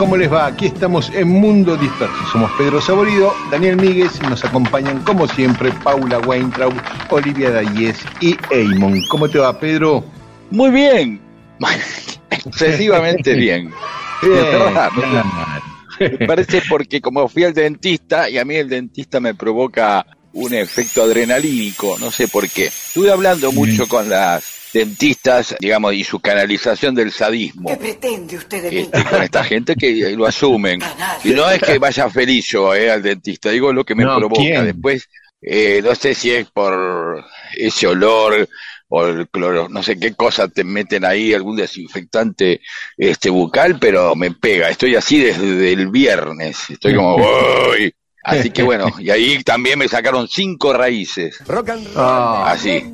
¿Cómo les va? Aquí estamos en Mundo Disperso. Somos Pedro Saborido, Daniel Míguez y nos acompañan como siempre Paula Weintraub, Olivia Dayes y Eamon. ¿Cómo te va, Pedro? Muy bien. Excesivamente bien. Me parece porque como fui al dentista y a mí el dentista me provoca un efecto adrenalínico, no sé por qué. Estuve hablando mucho con las dentistas, digamos, y su canalización del sadismo. ¿Qué pretende usted de mí? Este, con esta gente que lo asumen. Y no es que vaya feliz yo eh, al dentista, digo lo que me No, provoca. ¿quién? Después, eh, no sé si es por ese olor o el cloro, no sé qué cosa te meten ahí, algún desinfectante este bucal, pero me pega. Estoy así desde el viernes. Estoy como, "Uy". Así que bueno, y ahí también me sacaron cinco raíces. Ah, Así,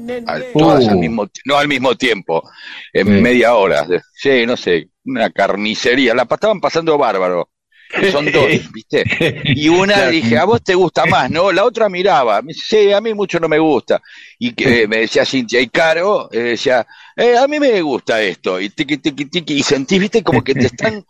todas Uh. al mismo, no al mismo tiempo, en Sí. media hora. Sí, no sé, una carnicería. La estaban pasando bárbaro. Son dos, ¿viste? Y una Claro. dije, a vos te gusta más, ¿no? La otra miraba, me dice, sí, a mí mucho no me gusta. Y que eh, me decía Cintia, y Caro, eh, decía, eh, a mí me gusta esto. Y tiqui, tiqui, tiqui, y sentís, ¿viste? Como que te están,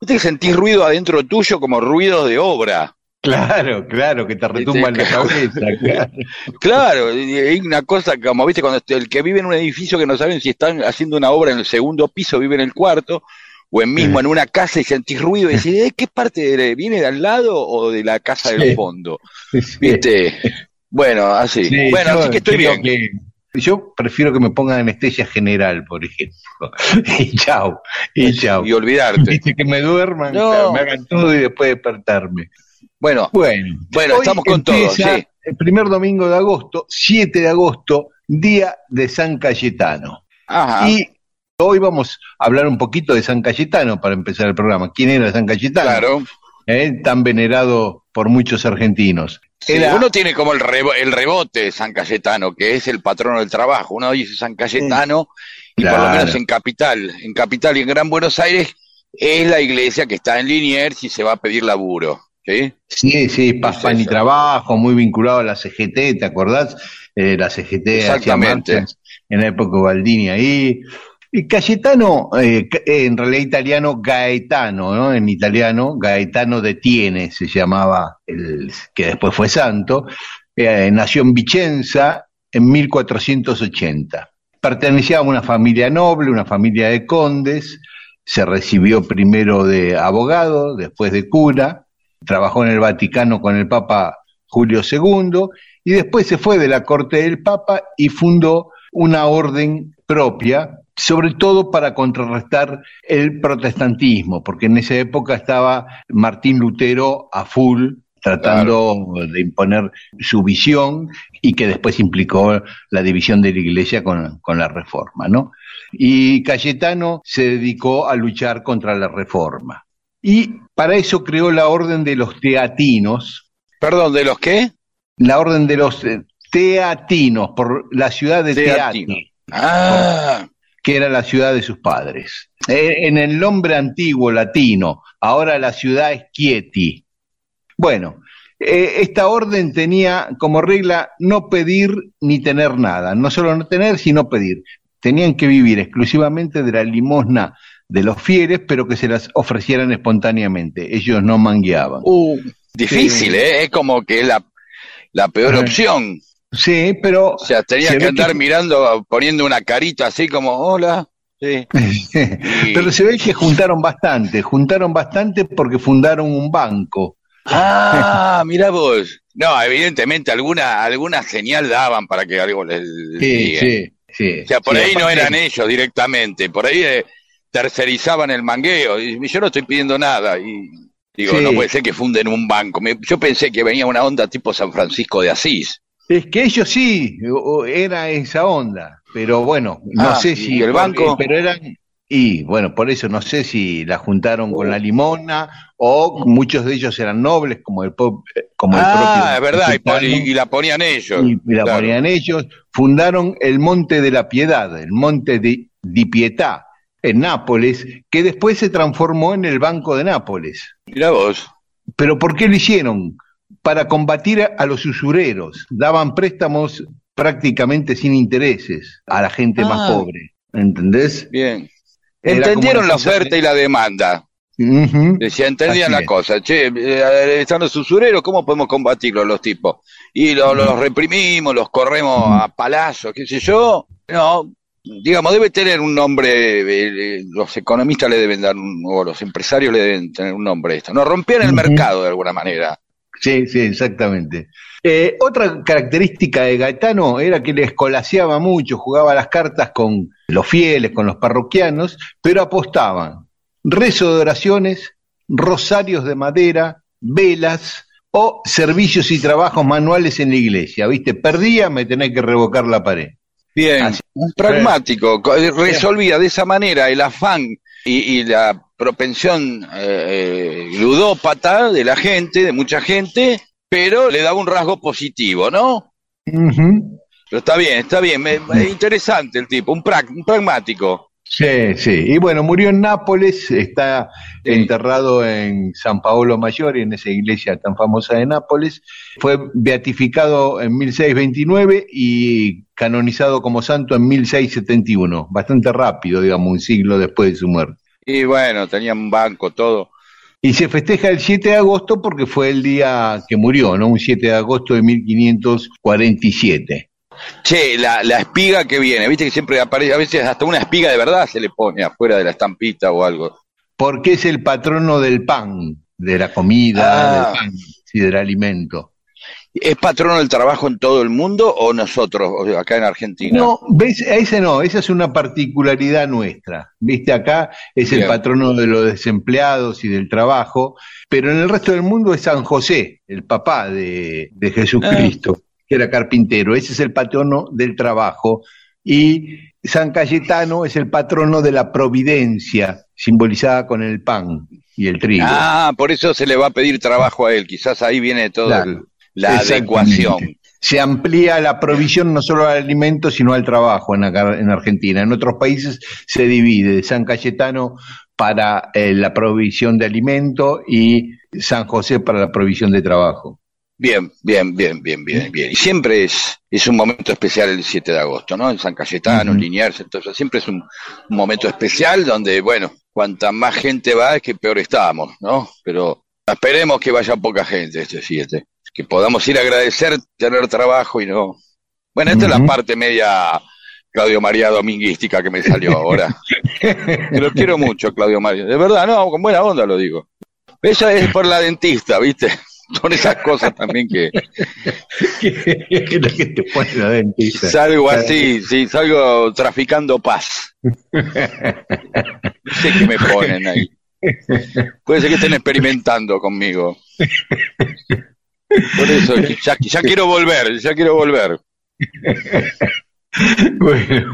¿viste? Que sentís ruido adentro tuyo, como ruido de obra. Claro, claro, que te retumba en la cabeza. claro. Hay una cosa como, viste, cuando el que vive en un edificio que no saben si están haciendo una obra en el segundo piso, vive en el cuarto, o en mismo en una casa y sentís ruido y decís, ¿de qué parte de- viene de al lado o de la casa del fondo? ¿Viste? Bueno, así. Sí, bueno, yo así que estoy bien. que- yo prefiero que me pongan anestesia general, por ejemplo. Y chau, y chau. Y olvidarte. Viste que me duerman, No. me hagan todo y después despertarme. Bueno, Bueno, Bueno, estamos con todo, sí. El primer domingo de agosto, 7 de agosto, día de San Cayetano. ajá. Y hoy vamos a hablar un poquito de San Cayetano para empezar el programa. ¿Quién era San Cayetano? Claro. Eh, Tan venerado por muchos argentinos. Sí, Era- Uno tiene como el, rebo- el rebote de San Cayetano, que es el patrono del trabajo. Uno dice San Cayetano, y por lo menos en Capital, en Capital y en Gran Buenos Aires, es la iglesia que está en Liniers y se va a pedir laburo. ¿Sí? Sí, sí, paz, Es pan y trabajo, muy vinculado a la CGT, ¿te acordás? Eh, la CGT Exactamente. en la época de Baldini ahí. Y Cayetano, eh, eh, en realidad italiano, Gaetano, ¿no? En italiano, Gaetano de Tiene se llamaba, el que después fue santo. Eh, nació en Vicenza en 1480. Pertenecía a una familia noble, una familia de condes. Se recibió primero de abogado, después de cura trabajó en el Vaticano con el Papa Julio II y después se fue de la corte del Papa y fundó una orden propia, sobre todo para contrarrestar el protestantismo, porque en esa época estaba Martín Lutero a full tratando de imponer su visión y que después implicó la división de la iglesia con, con la reforma, ¿no? Y Cayetano se dedicó a luchar contra la reforma. Y para eso creó la Orden de los Teatinos, Perdón, ¿de los qué? la Orden de los eh, Teatinos, por la ciudad de Teatino. Teati, Ah, que era la ciudad de sus padres. Eh, en el nombre antiguo latino, ahora la ciudad es Chieti. Bueno, eh, esta orden tenía como regla no pedir ni tener nada, no solo no tener, sino pedir. tenían que vivir exclusivamente de la limosna de los fieles, pero que se las ofrecieran espontáneamente. Ellos no mangueaban. Uh, difícil, ¿eh? Es como que la, la peor opción. Sí, pero... O sea, tenía que andar mirando, poniendo una carita así como, hola. Sí. pero se ve que juntaron bastante, juntaron bastante porque fundaron un banco. Ah, mira vos. No, evidentemente alguna alguna señal daban para que algo les... Sí, sí, sí. O sea, por ahí no eran ellos directamente, por ahí... Eh, tercerizaban el mangueo. Y yo no estoy pidiendo nada. Y digo, no puede ser que funden un banco. yo pensé que venía una onda tipo San Francisco de Asís. Es que ellos sí, era esa onda. Pero bueno, no ah, sé si. el banco. Pero eran. Y bueno, por eso no sé si la juntaron con la limona o muchos de ellos eran nobles, como el, como el ah, es verdad, y, la ponían ellos. Y, la ponían ellos. Fundaron el Monte de la Piedad, el Monte de Di Pietà, en Nápoles, que después se transformó en el Banco de Nápoles. Mira vos. ¿Pero por qué lo hicieron? Para combatir a los usureros. Daban préstamos prácticamente sin intereses a la gente más ah. pobre. ¿Entendés? Bien. Entendieron la oferta y la demanda. Decía, entendían la cosa. Che, eh, están los usureros, ¿cómo podemos combatirlos los tipos? Y los reprimimos, los corremos a palazos, qué sé yo. No, digamos, debe tener un nombre, eh, eh, los economistas le deben dar, un, o los empresarios le deben tener un nombre esto, no rompían el mercado de alguna manera. Sí, sí, exactamente. Eh, otra característica de Gaetano era que le escolaseaba mucho, jugaba las cartas con los fieles, con los parroquianos, pero apostaban rezo de oraciones, rosarios de madera, velas o servicios y trabajos manuales en la iglesia. ¿Viste? Perdía, me tenés que revocar la pared. Bien, un pragmático, resolvía de esa manera el afán y, la propensión eh, eh, ludópata de la gente, de mucha gente, pero le daba un rasgo positivo, ¿no? Pero está bien, está bien, interesante el tipo, un pragmático. Sí, sí. Y bueno, murió en Nápoles, está enterrado en San Paolo Maggiore, en esa iglesia tan famosa de Nápoles. Fue beatificado en 1629 y canonizado como santo en 1671. Bastante rápido, digamos, un siglo después de su muerte. Y bueno, tenía un banco, todo. Y se festeja el 7 de agosto porque fue el día que murió, ¿no? Un 7 de agosto de 1547. Che, la, la, espiga que viene, viste que siempre aparece, a veces hasta una espiga de verdad se le pone afuera de la estampita o algo. Porque es el patrono del pan, de la comida, del ah. pan y del alimento. ¿Es patrono del trabajo en todo el mundo o nosotros, acá en Argentina? No, ¿ves? ese no, esa es una particularidad nuestra. Viste, acá es el patrono de los desempleados y del trabajo, pero en el resto del mundo es San José, el papá de, de Jesucristo. Ah era carpintero. Ese es el patrono del trabajo. Y San Cayetano es el patrono de la providencia, simbolizada con el pan y el trigo. Ah, por eso se le va a pedir trabajo a él. Quizás ahí viene toda la adecuación. Se amplía la provisión no solo al alimento, sino al trabajo en, en Argentina. En otros países se divide San Cayetano para eh, la provisión de alimento y San José para la provisión de trabajo. Bien, bien, bien, bien, bien, bien. Y siempre es, es un momento especial el 7 de agosto, ¿no? En San Cayetano, en Liniers, entonces siempre es un, momento especial donde, bueno, cuanta más gente va es que peor estamos, ¿no? Pero esperemos que vaya poca gente este 7, que podamos ir a agradecer tener trabajo y no... Bueno, esta es la parte media Claudio María dominguística que me salió ahora. Lo quiero mucho, Claudio María. De verdad, no, con buena onda lo digo. Ella es por la dentista, ¿viste? Son esas cosas también que. ¿Qué es lo que te pone la dentista? Salgo así, sí, salgo traficando paz. No sé qué me ponen ahí. Puede ser que estén experimentando conmigo. Por eso, ya, ya quiero volver, ya quiero volver. Bueno,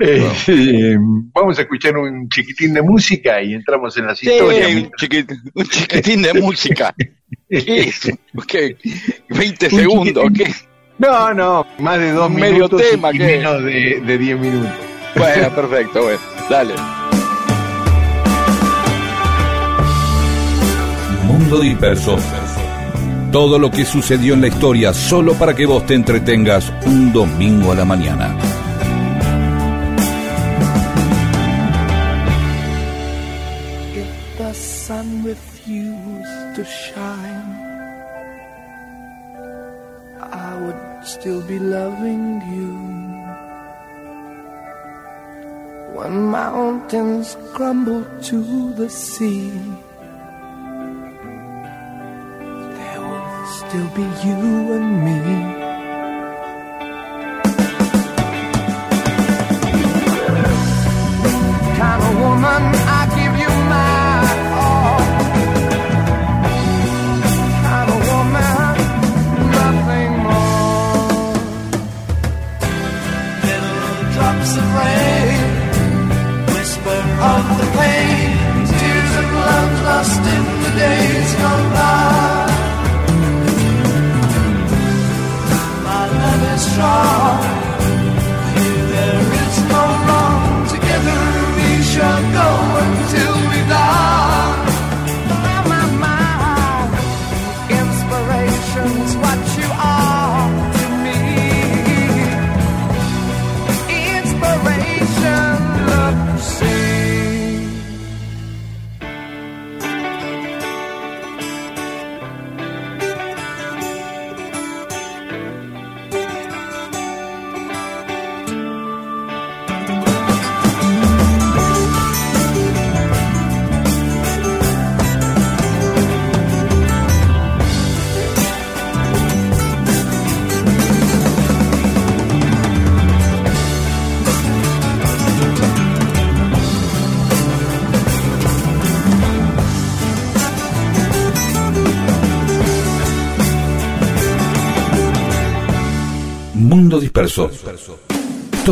eh, vamos a escuchar un chiquitín de música y entramos en las historias. Un, chiquitín, de música. ¿Qué 20 segundos, ¿qué? No, no, más de dos Medio minutos. tema, y Menos de, de diez minutos. Bueno, perfecto, bueno, dale. Mundo disperso. Todo lo que sucedió en la historia solo para que vos te entretengas un domingo a la mañana. If the sun refused to shine, I would still be loving you. When mountains crumble to the sea. Still be you and me.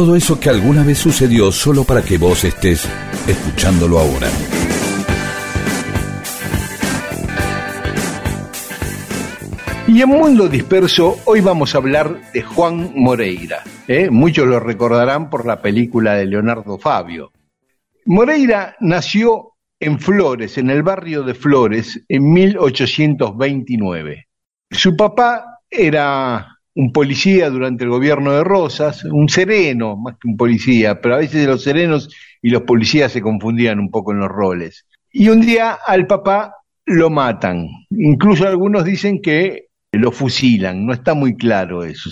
Todo eso que alguna vez sucedió solo para que vos estés escuchándolo ahora. Y en Mundo Disperso hoy vamos a hablar de Juan Moreira. ¿eh? Muchos lo recordarán por la película de Leonardo Fabio. Moreira nació en Flores, en el barrio de Flores, en 1829. Su papá era un policía durante el gobierno de Rosas, un sereno más que un policía, pero a veces los serenos y los policías se confundían un poco en los roles. Y un día al papá lo matan. Incluso algunos dicen que lo fusilan, no está muy claro eso.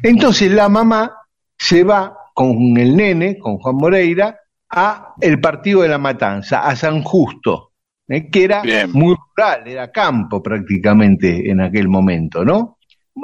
Entonces la mamá se va con el nene, con Juan Moreira, a el partido de la Matanza, a San Justo, ¿eh? que era Bien. muy rural, era campo prácticamente en aquel momento, ¿no?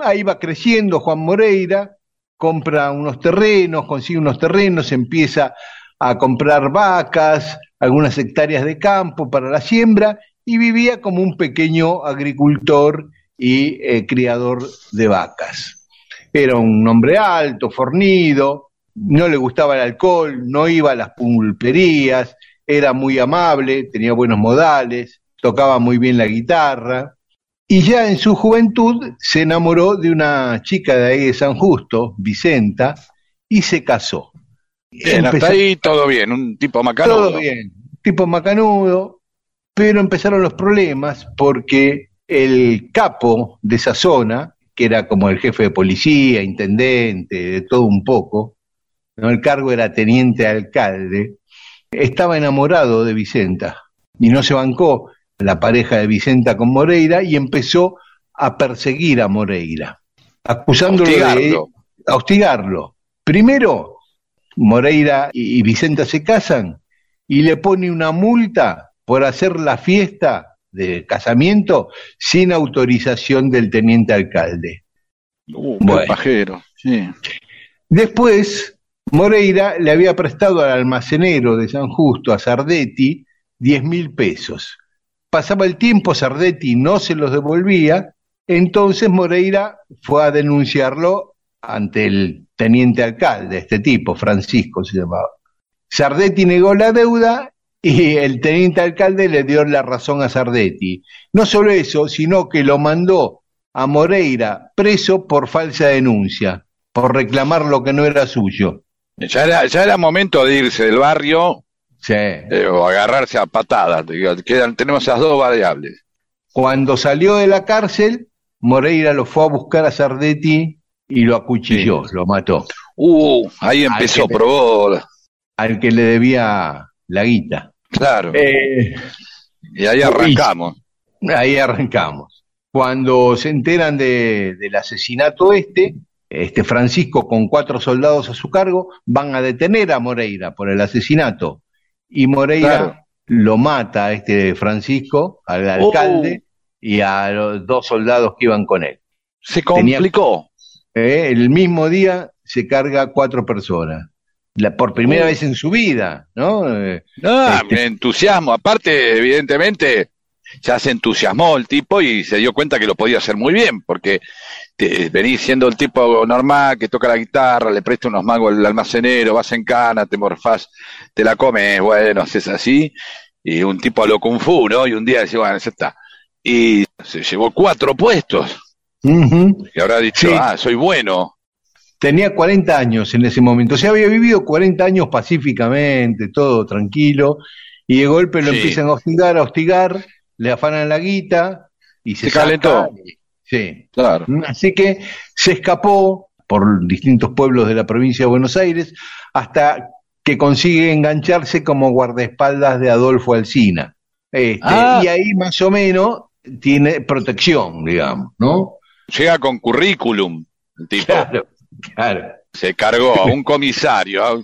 Ahí va creciendo Juan Moreira, compra unos terrenos, consigue unos terrenos, empieza a comprar vacas, algunas hectáreas de campo para la siembra y vivía como un pequeño agricultor y eh, criador de vacas. Era un hombre alto, fornido, no le gustaba el alcohol, no iba a las pulperías, era muy amable, tenía buenos modales, tocaba muy bien la guitarra. Y ya en su juventud se enamoró de una chica de ahí de San Justo, Vicenta, y se casó. Bien, Empezó- hasta ahí todo bien, un tipo macanudo. todo bien, tipo macanudo, pero empezaron los problemas porque el capo de esa zona, que era como el jefe de policía, intendente, de todo un poco, ¿no? el cargo era teniente alcalde, estaba enamorado de Vicenta y no se bancó la pareja de Vicenta con Moreira y empezó a perseguir a Moreira, acusándolo de Hostigarlo. a hostigarlo. Primero, Moreira y Vicenta se casan y le pone una multa por hacer la fiesta de casamiento sin autorización del teniente alcalde. Uh, Bueno. pajero. Sí. Después, Moreira le había prestado al almacenero de San Justo, a Sardetti, 10 mil pesos. Pasaba el tiempo, Sardetti no se los devolvía, entonces Moreira fue a denunciarlo ante el teniente alcalde, este tipo, Francisco se llamaba. Sardetti negó la deuda y el teniente alcalde le dio la razón a Sardetti. No solo eso, sino que lo mandó a Moreira preso por falsa denuncia, por reclamar lo que no era suyo. Ya era, ya era momento de irse del barrio Sí. eh, o agarrarse a patadas. quedan, tenemos esas dos variables. Cuando salió de la cárcel, Moreira lo fue a buscar a Sardetti y lo acuchilló, lo mató, Uh, ahí empezó, que- probó. al que le debía la guita. Claro. Eh, Y ahí arrancamos. Ahí arrancamos. Cuando se enteran de- del asesinato este, este Francisco con cuatro soldados a su cargo van a detener a Moreira por el asesinato. Y Moreira Claro. lo mata a este Francisco, al alcalde, y a los dos soldados que iban con él. Se Tenía- complicó. Eh, El mismo día se carga a cuatro personas. La- por primera Oh. vez en su vida, ¿no? Eh, Ah, Este- me entusiasmo. Aparte, evidentemente, ya se entusiasmó el tipo y se dio cuenta que lo podía hacer muy bien, porque venís siendo el tipo normal que toca la guitarra, le presta unos magos al almacenero, vas en cana, te morfás, te la comes, bueno, haces así, y un tipo a lo kung fu, ¿no? Y un día dice, bueno, ya está. Y se llevó cuatro puestos, y habrá dicho, Sí. ah, soy bueno. Tenía 40 años en ese momento, o sea, había vivido 40 años pacíficamente, todo tranquilo, y de golpe lo Sí. empiezan a hostigar, a hostigar, le afanan la guita y se, Se calentó. Sí. Claro. Así que se escapó por distintos pueblos de la provincia de Buenos Aires hasta que consigue engancharse como guardaespaldas de Adolfo Alsina. Este, Ah. Y ahí más o menos tiene protección, digamos, ¿no? Llega con currículum, el tipo. Claro, claro. se cargó a un comisario, a-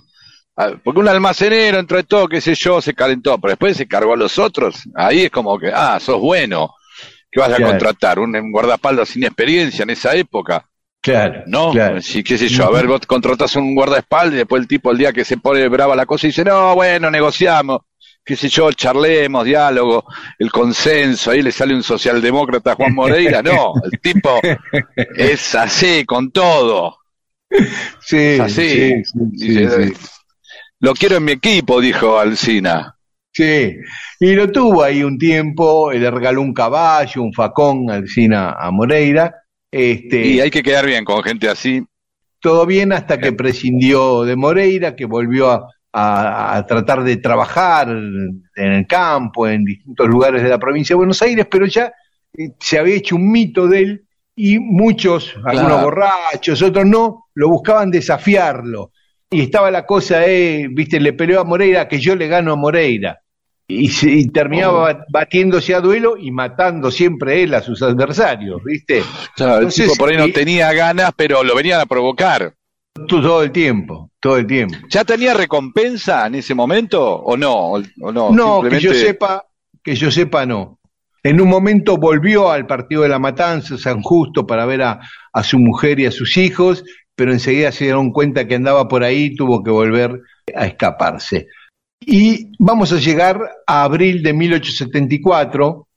a- porque un almacenero, entre todo, qué sé yo, se calentó, pero después se cargó a los otros. Ahí es como que, ah, sos bueno, que vas a Claro. contratar un, un guardaespaldas sin experiencia en esa época, Claro, ¿no? claro. Sí, qué sé yo, a ver, vos contratás un guardaespaldas y después el tipo, el día que se pone brava la cosa, dice, no, bueno, negociamos, qué sé yo, charlemos, diálogo, el consenso, ahí le sale un socialdemócrata a Juan Moreira, no, el tipo es así, con todo. Sí, así. sí, sí, sí, Dice, sí. Lo quiero en mi equipo, dijo Alcina. Sí, y lo tuvo ahí un tiempo, le regaló un caballo, un facón Alcina a Moreira, este, Y hay que quedar bien con gente así. todo bien hasta que prescindió de Moreira, que volvió a, a- a tratar de trabajar en el campo, en distintos lugares de la provincia de Buenos Aires, pero ya eh, se había hecho un mito de él y muchos, algunos borrachos, otros no, lo buscaban desafiarlo. Y estaba la cosa, eh, viste, le peleó a Moreira que yo le gano a Moreira. Y, se- y terminaba Oh. bat- batiéndose a duelo y matando siempre él a sus adversarios, ¿viste? Claro, el Entonces, tipo por ahí no y- tenía ganas, pero lo venían a provocar. Todo el tiempo, todo el tiempo. ¿Ya tenía recompensa en ese momento o no? O, o no, No, que yo sepa, que yo sepa no. En un momento volvió al partido de la Matanza, San Justo, para ver a, a su mujer y a sus hijos, pero enseguida se dieron cuenta que andaba por ahí y tuvo que volver a escaparse. Y vamos a llegar a abril de 1874.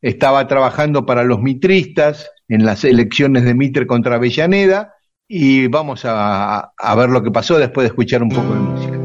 Estaba trabajando para los mitristas en las elecciones de Mitre contra Avellaneda y vamos a, a ver lo que pasó después de escuchar un poco de música.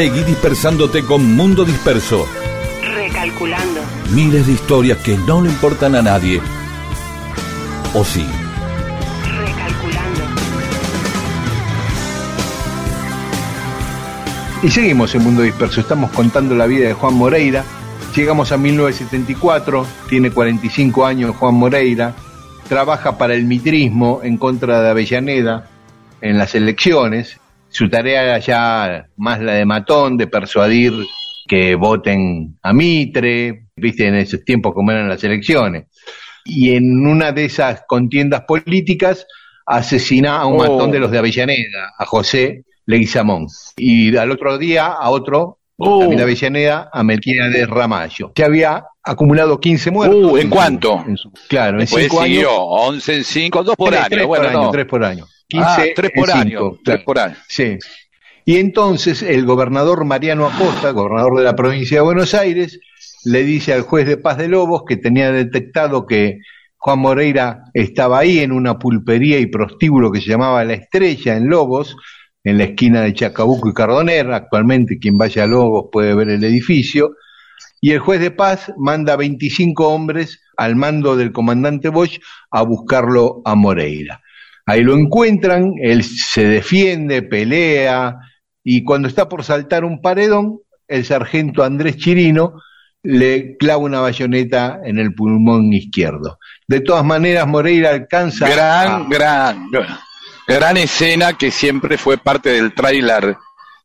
Seguí dispersándote con Mundo Disperso. recalculando, Miles de historias que no le importan a nadie. ¿O sí? recalculando. Y seguimos en Mundo Disperso, estamos contando la vida de Juan Moreira. Llegamos a 1974, tiene 45 años Juan Moreira, trabaja para el mitrismo en contra de Avellaneda en las elecciones. Su tarea era ya más la de matón, de persuadir que voten a Mitre, viste en esos tiempos como eran las elecciones. Y en una de esas contiendas políticas asesina a un Oh. matón de los de Avellaneda, a José Leguizamón. Y al otro día a otro, Oh. también de Avellaneda, a Melquiades Ramallo. Que había acumulado 15 muertos. Uh, ¿en su- cuánto? en su- claro, en Después 5 años. siguió 11 en 5, 2 por tres, año. tres bueno, por año, no. tres por año. Ah, 15 tres en por año. cinco, Tres por año. Sí. Y entonces el gobernador Mariano Acosta, gobernador de la provincia de Buenos Aires, le dice al juez de paz de Lobos que tenía detectado que Juan Moreira estaba ahí en una pulpería y prostíbulo que se llamaba La Estrella en Lobos, en la esquina de Chacabuco y Cardoner. Actualmente quien vaya a Lobos puede ver el edificio. Y el juez de paz manda 25 hombres al mando del comandante Bosch a buscarlo a Moreira. Ahí lo encuentran, él se defiende, pelea, y cuando está por saltar un paredón, el sargento Andrés Chirino le clava una bayoneta en el pulmón izquierdo. De todas maneras, Moreira alcanza Gran, a- gran, gran escena que siempre fue parte del tráiler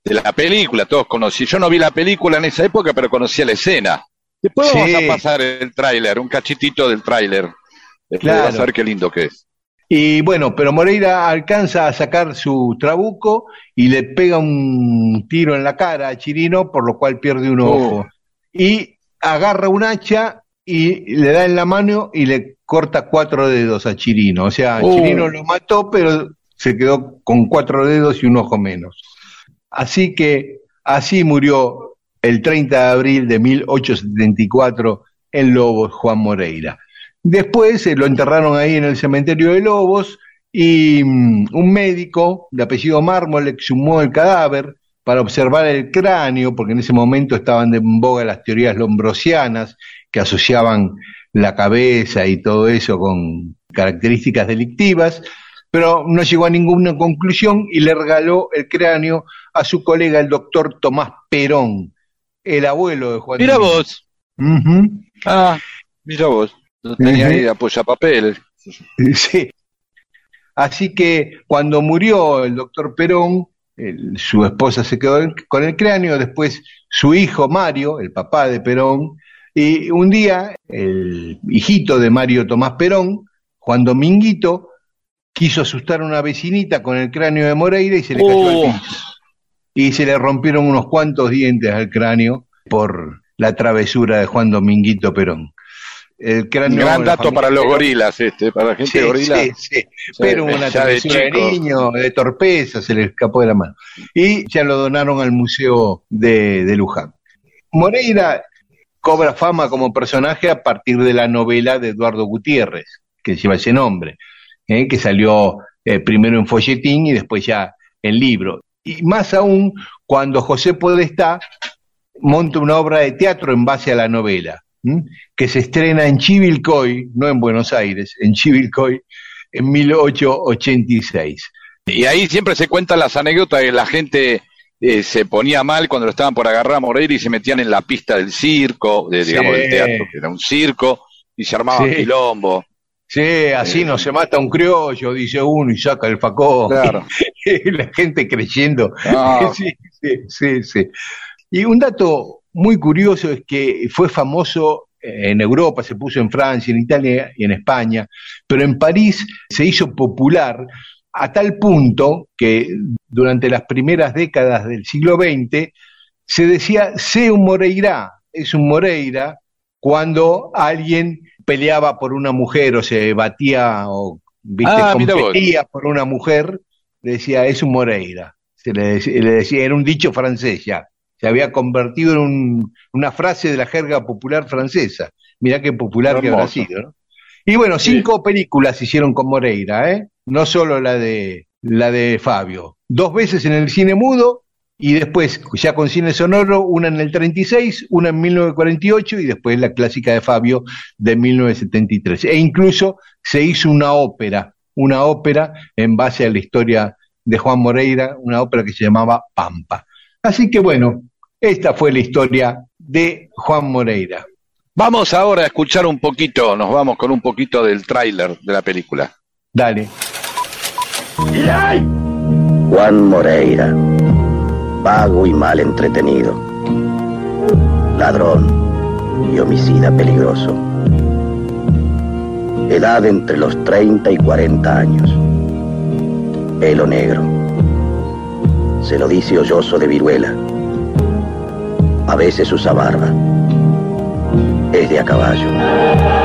de la película. Todos conocí. Yo no vi la película en esa época, pero conocía la escena. Después Sí. vamos a pasar el tráiler, un cachitito del tráiler. Después Claro. vas a ver qué lindo que es. Y bueno, pero Moreira alcanza a sacar su trabuco y le pega un tiro en la cara a Chirino, por lo cual pierde un Oh. ojo. Y agarra un hacha y le da en la mano y le corta cuatro dedos a Chirino. O sea, Oh. Chirino lo mató, pero se quedó con cuatro dedos y un ojo menos. Así que así murió el 30 de abril de 1874 en Lobos Juan Moreira. Después eh, lo enterraron ahí en el cementerio de Lobos y mm, un médico de apellido Mármol exhumó el cadáver para observar el cráneo, porque en ese momento estaban de en boga las teorías lombrosianas que asociaban la cabeza y todo eso con características delictivas, pero no llegó a ninguna conclusión y le regaló el cráneo a su colega, el doctor Tomás Perón, el abuelo de Juan Mira vos. Ujú. Ah, mira vos. Lo tenía Ujú. ahí de apoyapapel. Sí. Así que cuando murió el doctor Perón, el- su esposa se quedó con el cráneo, después su hijo Mario, el papá de Perón, y un día el hijito de Mario Tomás Perón, Juan Dominguito, quiso asustar a una vecinita con el cráneo de Moreira y se le cayó al Oh. piso. Y se le rompieron unos cuantos dientes al cráneo por la travesura de Juan Dominguito Perón. El cráneo, Gran dato para los gorilas, este, para la gente Sí, gorila. sí, sí. Pero una ya de niño, de torpeza, se le escapó de la mano. Y ya lo donaron al Museo de, de Luján. Moreira cobra fama como personaje a partir de la novela de Eduardo Gutiérrez, que lleva ese nombre, ¿eh? que salió eh, primero en folletín y después ya en libro. Y más aún cuando José Podestá monta una obra de teatro en base a la novela. Que se estrena en Chivilcoy, no en Buenos Aires, en Chivilcoy, en 1886. Y ahí siempre se cuentan las anécdotas de la gente eh, se ponía mal cuando lo estaban por agarrar a Moreira y se metían en la pista del circo, de, digamos, Sí. del teatro, que era un circo, y se armaba Sí. quilombo. Sí, así Eh. no se mata un criollo, dice uno y saca el facón. Claro. La gente creyendo. Ah. Sí, sí, sí, sí. Y un dato muy curioso es que fue famoso en Europa, se puso en Francia, en Italia y en España, pero en París se hizo popular a tal punto que durante las primeras décadas del siglo XX se decía, sé un Moreira, es un Moreira, cuando alguien peleaba por una mujer o se batía o ¿viste? Ah, competía por una mujer, decía, es un Moreira. Se le, dec- le decía, era un dicho francés ya. Se había convertido en un- una frase de la jerga popular francesa. Mirá qué popular que habrá sido, ¿no? Y bueno, Sí. cinco películas se hicieron con Moreira, ¿eh? No solo la de, la de Fabio. Dos veces en el cine mudo y después, ya con cine sonoro, una en el 36, una en 1948 y después la clásica de Fabio de 1973. E incluso se hizo una ópera, una ópera en base a la historia de Juan Moreira, una ópera que se llamaba Pampa. Así que bueno, esta fue la historia de Juan Moreira. Vamos ahora a escuchar un poquito, nos vamos con un poquito del tráiler de la película. Dale. Juan Moreira, vago y mal entretenido, ladrón y homicida peligroso. Edad entre los 30 y 40 años. Pelo negro. Se lo dice hoyoso de viruela. A veces usa barba. Es de a caballo.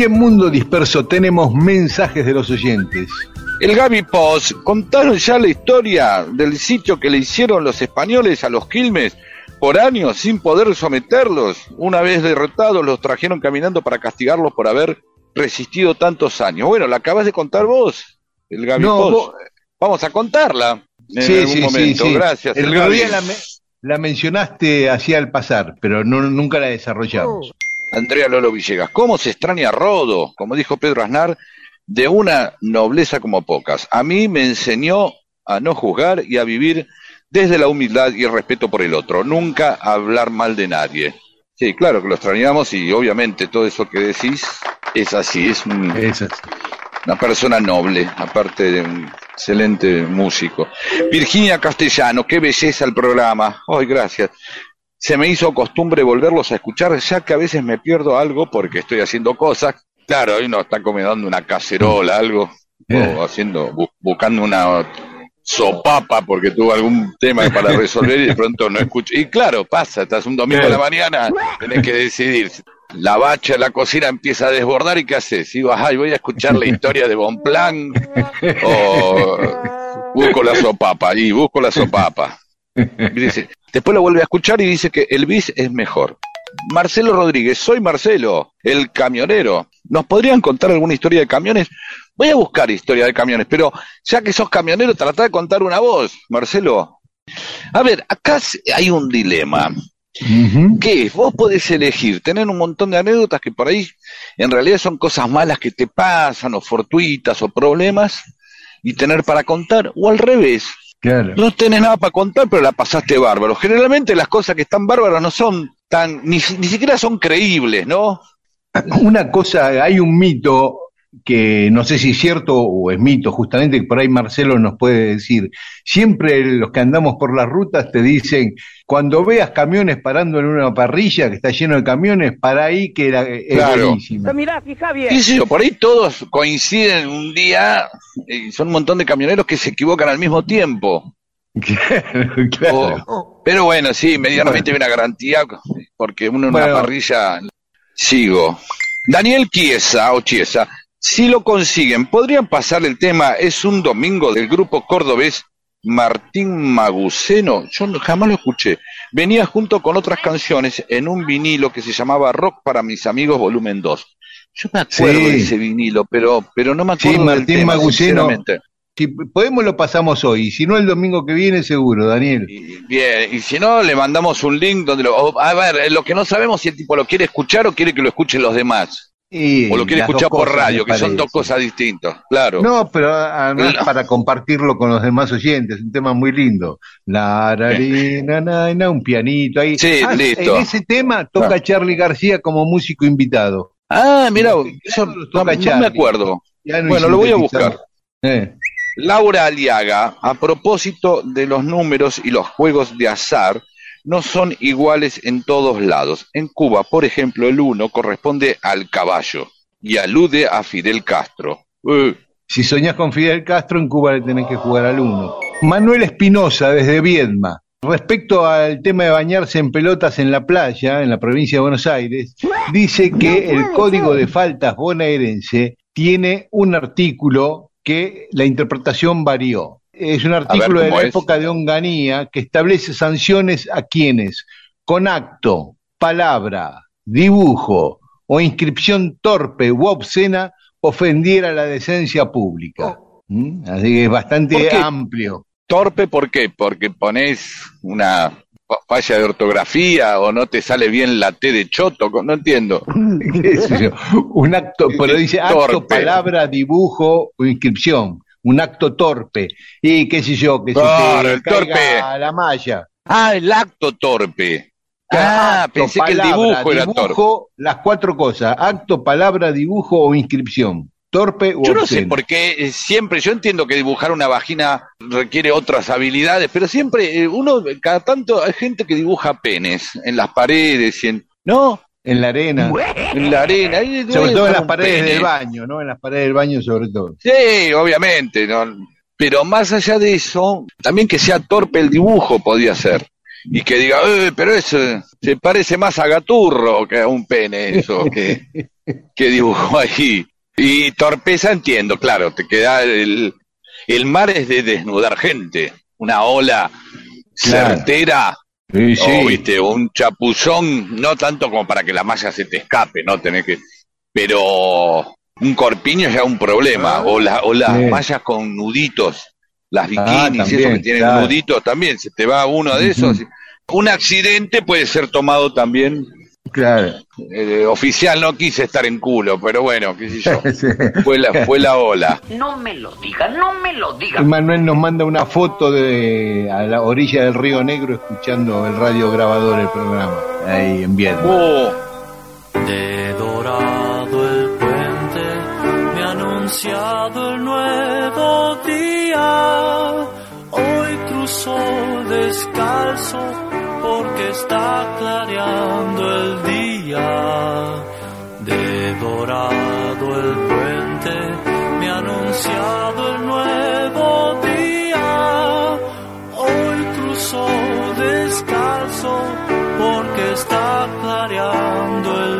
Y en Mundo Disperso tenemos mensajes de los oyentes. El Gaby Post, contaron ya la historia del sitio que le hicieron los españoles a los Quilmes por años sin poder someterlos. Una vez derrotados, los trajeron caminando para castigarlos por haber resistido tantos años. Bueno, la acabas de contar vos, el Gaby No, Post. vos- Vamos a contarla en Sí, algún sí, sí, momento. sí. Gracias. El Gaby. día la, me- la mencionaste así al pasar, pero no, nunca la desarrollamos. Andrea Lolo Villegas. ¿Cómo se extraña Rodo? Como dijo Pedro Aznar, de una nobleza como pocas. A mí me enseñó a no juzgar y a vivir desde la humildad y el respeto por el otro. Nunca hablar mal de nadie. Sí, claro que lo extrañamos y obviamente todo eso que decís es así. Es un- Es así. una persona noble, aparte de un excelente músico. Virginia Castellano, qué belleza el programa. Ay, gracias. Se me hizo costumbre volverlos a escuchar, ya que a veces me pierdo algo porque estoy haciendo cosas. Claro, hoy no está comiendo una cacerola, algo, Eh. o haciendo, bu- buscando una sopapa porque tuvo algún tema para resolver y de pronto no escucho. Y claro, pasa, estás un domingo a la mañana, tenés que decidir. La bacha en la cocina empieza a desbordar y ¿qué haces? Y vas, ay, voy a escuchar la historia de Bonplan o busco la sopapa y busco la sopapa. Y dice, después lo vuelve a escuchar y dice que el bis es mejor. Marcelo Rodríguez, soy Marcelo, el camionero. ¿Nos podrían contar alguna historia de camiones? Voy a buscar historia de camiones, pero ya que sos camionero, trata de contar una voz, Marcelo. A ver, acá hay un dilema. ¿Qué es? Vos podés elegir, tener un montón de anécdotas que por ahí en realidad son cosas malas que te pasan, o fortuitas, o problemas, y tener para contar, o al revés. Claro. No tenés nada para contar, pero la pasaste bárbaro. Generalmente las cosas que están bárbaras no son tan, ni, ni siquiera son creíbles, ¿no? Una cosa, hay un mito que no sé si es cierto o es mito, justamente que por ahí Marcelo nos puede decir. Siempre los que andamos por las rutas te dicen, cuando veas camiones parando en una parrilla que está lleno de camiones, para ahí que era, es Claro. Por ahí todos coinciden un día, y son un montón de camioneros que se equivocan al mismo tiempo. Claro, claro. O- pero bueno, sí, medianamente hay una garantía, porque uno en Bueno. una parrilla sigo. Daniel Chiesa o Chiesa, si lo consiguen, podrían pasar el tema Es un domingo del grupo cordobés Martín Maguceno. Yo jamás lo escuché. venía junto con otras canciones en un vinilo que se llamaba Rock para mis amigos volumen 2. Yo me acuerdo Sí. de ese vinilo, pero, pero no me Sí, acuerdo del Martín tema, sinceramente. Si podemos lo pasamos hoy, y si no el domingo que viene seguro, Daniel. Y- Bien, y si no, le mandamos un link donde lo... A ver, lo que no sabemos si el tipo lo quiere escuchar o quiere que lo escuchen los demás. Y O lo quiere escuchar por radio, que son dos cosas distintas. Claro. No, pero además No. para compartirlo con los demás oyentes, un tema muy lindo. La rarina, na, na, un pianito ahí. Sí, Ah, listo. En ese tema toca Ah. Charlie García como músico invitado. Ah, mira, eso los no, toca no me acuerdo. No Bueno, lo voy a buscar. Eh, Laura Aliaga, a propósito de los números y los juegos de azar, no son iguales en todos lados. En Cuba, por ejemplo, el 1 corresponde al caballo y alude a Fidel Castro. Eh, Si soñás con Fidel Castro, en Cuba le tenés que jugar al uno. Manuel Espinosa, desde Viedma. Respecto al tema de bañarse en pelotas en la playa, en la provincia de Buenos Aires, dice que el Código de Faltas bonaerense tiene un artículo que la interpretación varió. Es un artículo de ¿cómo la es? época de Onganía que establece sanciones a quienes, con acto, palabra, dibujo o inscripción torpe u obscena, ofendiera la decencia pública. ¿Mm? Así que es ¿Por bastante amplio. torpe, ¿por qué? Porque pones una fa- falla de ortografía o no te sale bien la T de choto, no entiendo. ¿Qué yo? Un acto, pero dice acto, Torpe. palabra, dibujo o inscripción. Un acto torpe. Y qué sé yo, que se Claro, te el torpe. la malla. Ah, el acto torpe. Ah, Acto, pensé que el palabra, dibujo era torpe. dibujo, Las cuatro cosas. Acto, palabra, dibujo o inscripción. Torpe o Yo no sé por qué eh, siempre, yo entiendo que dibujar una vagina requiere otras habilidades, pero siempre eh, uno, cada tanto hay gente que dibuja penes en las paredes y en, no, En la arena. en la arena. Sobre todo en las paredes pene. del baño, ¿no? En las paredes del baño sobre todo. Sí, obviamente, ¿no? pero más allá de eso, también que sea torpe el dibujo podía ser. Y que diga, eh, pero eso se parece más a gaturro que a un pene, eso que, que dibujó ahí. Y torpeza entiendo, claro, te queda el, el mar es de desnudar gente, una ola Claro. certera, Sí, o viste, un chapuzón, no tanto como para que la malla se te escape, no tenés que, pero un corpiño ya es un problema, o, la, o las Sí. mallas con nuditos, las bikinis, Ah, eso también, que tienen claro. nuditos también, se te va uno de esos. Un accidente puede ser tomado también, Claro. eh, oficial no quise estar en culo, pero bueno, qué sé yo, Sí. fue la, fue la ola. No me lo diga, no me lo diga. Manuel nos manda una foto de a la orilla del Río Negro escuchando el radio grabador del programa. Ahí en Vietnam. Oh, De dorado el puente me ha anunciado el nuevo día. Hoy cruzó descalzo está clareando el día. De dorado el puente me ha anunciado el nuevo día. Hoy cruzó descalzo porque está clareando el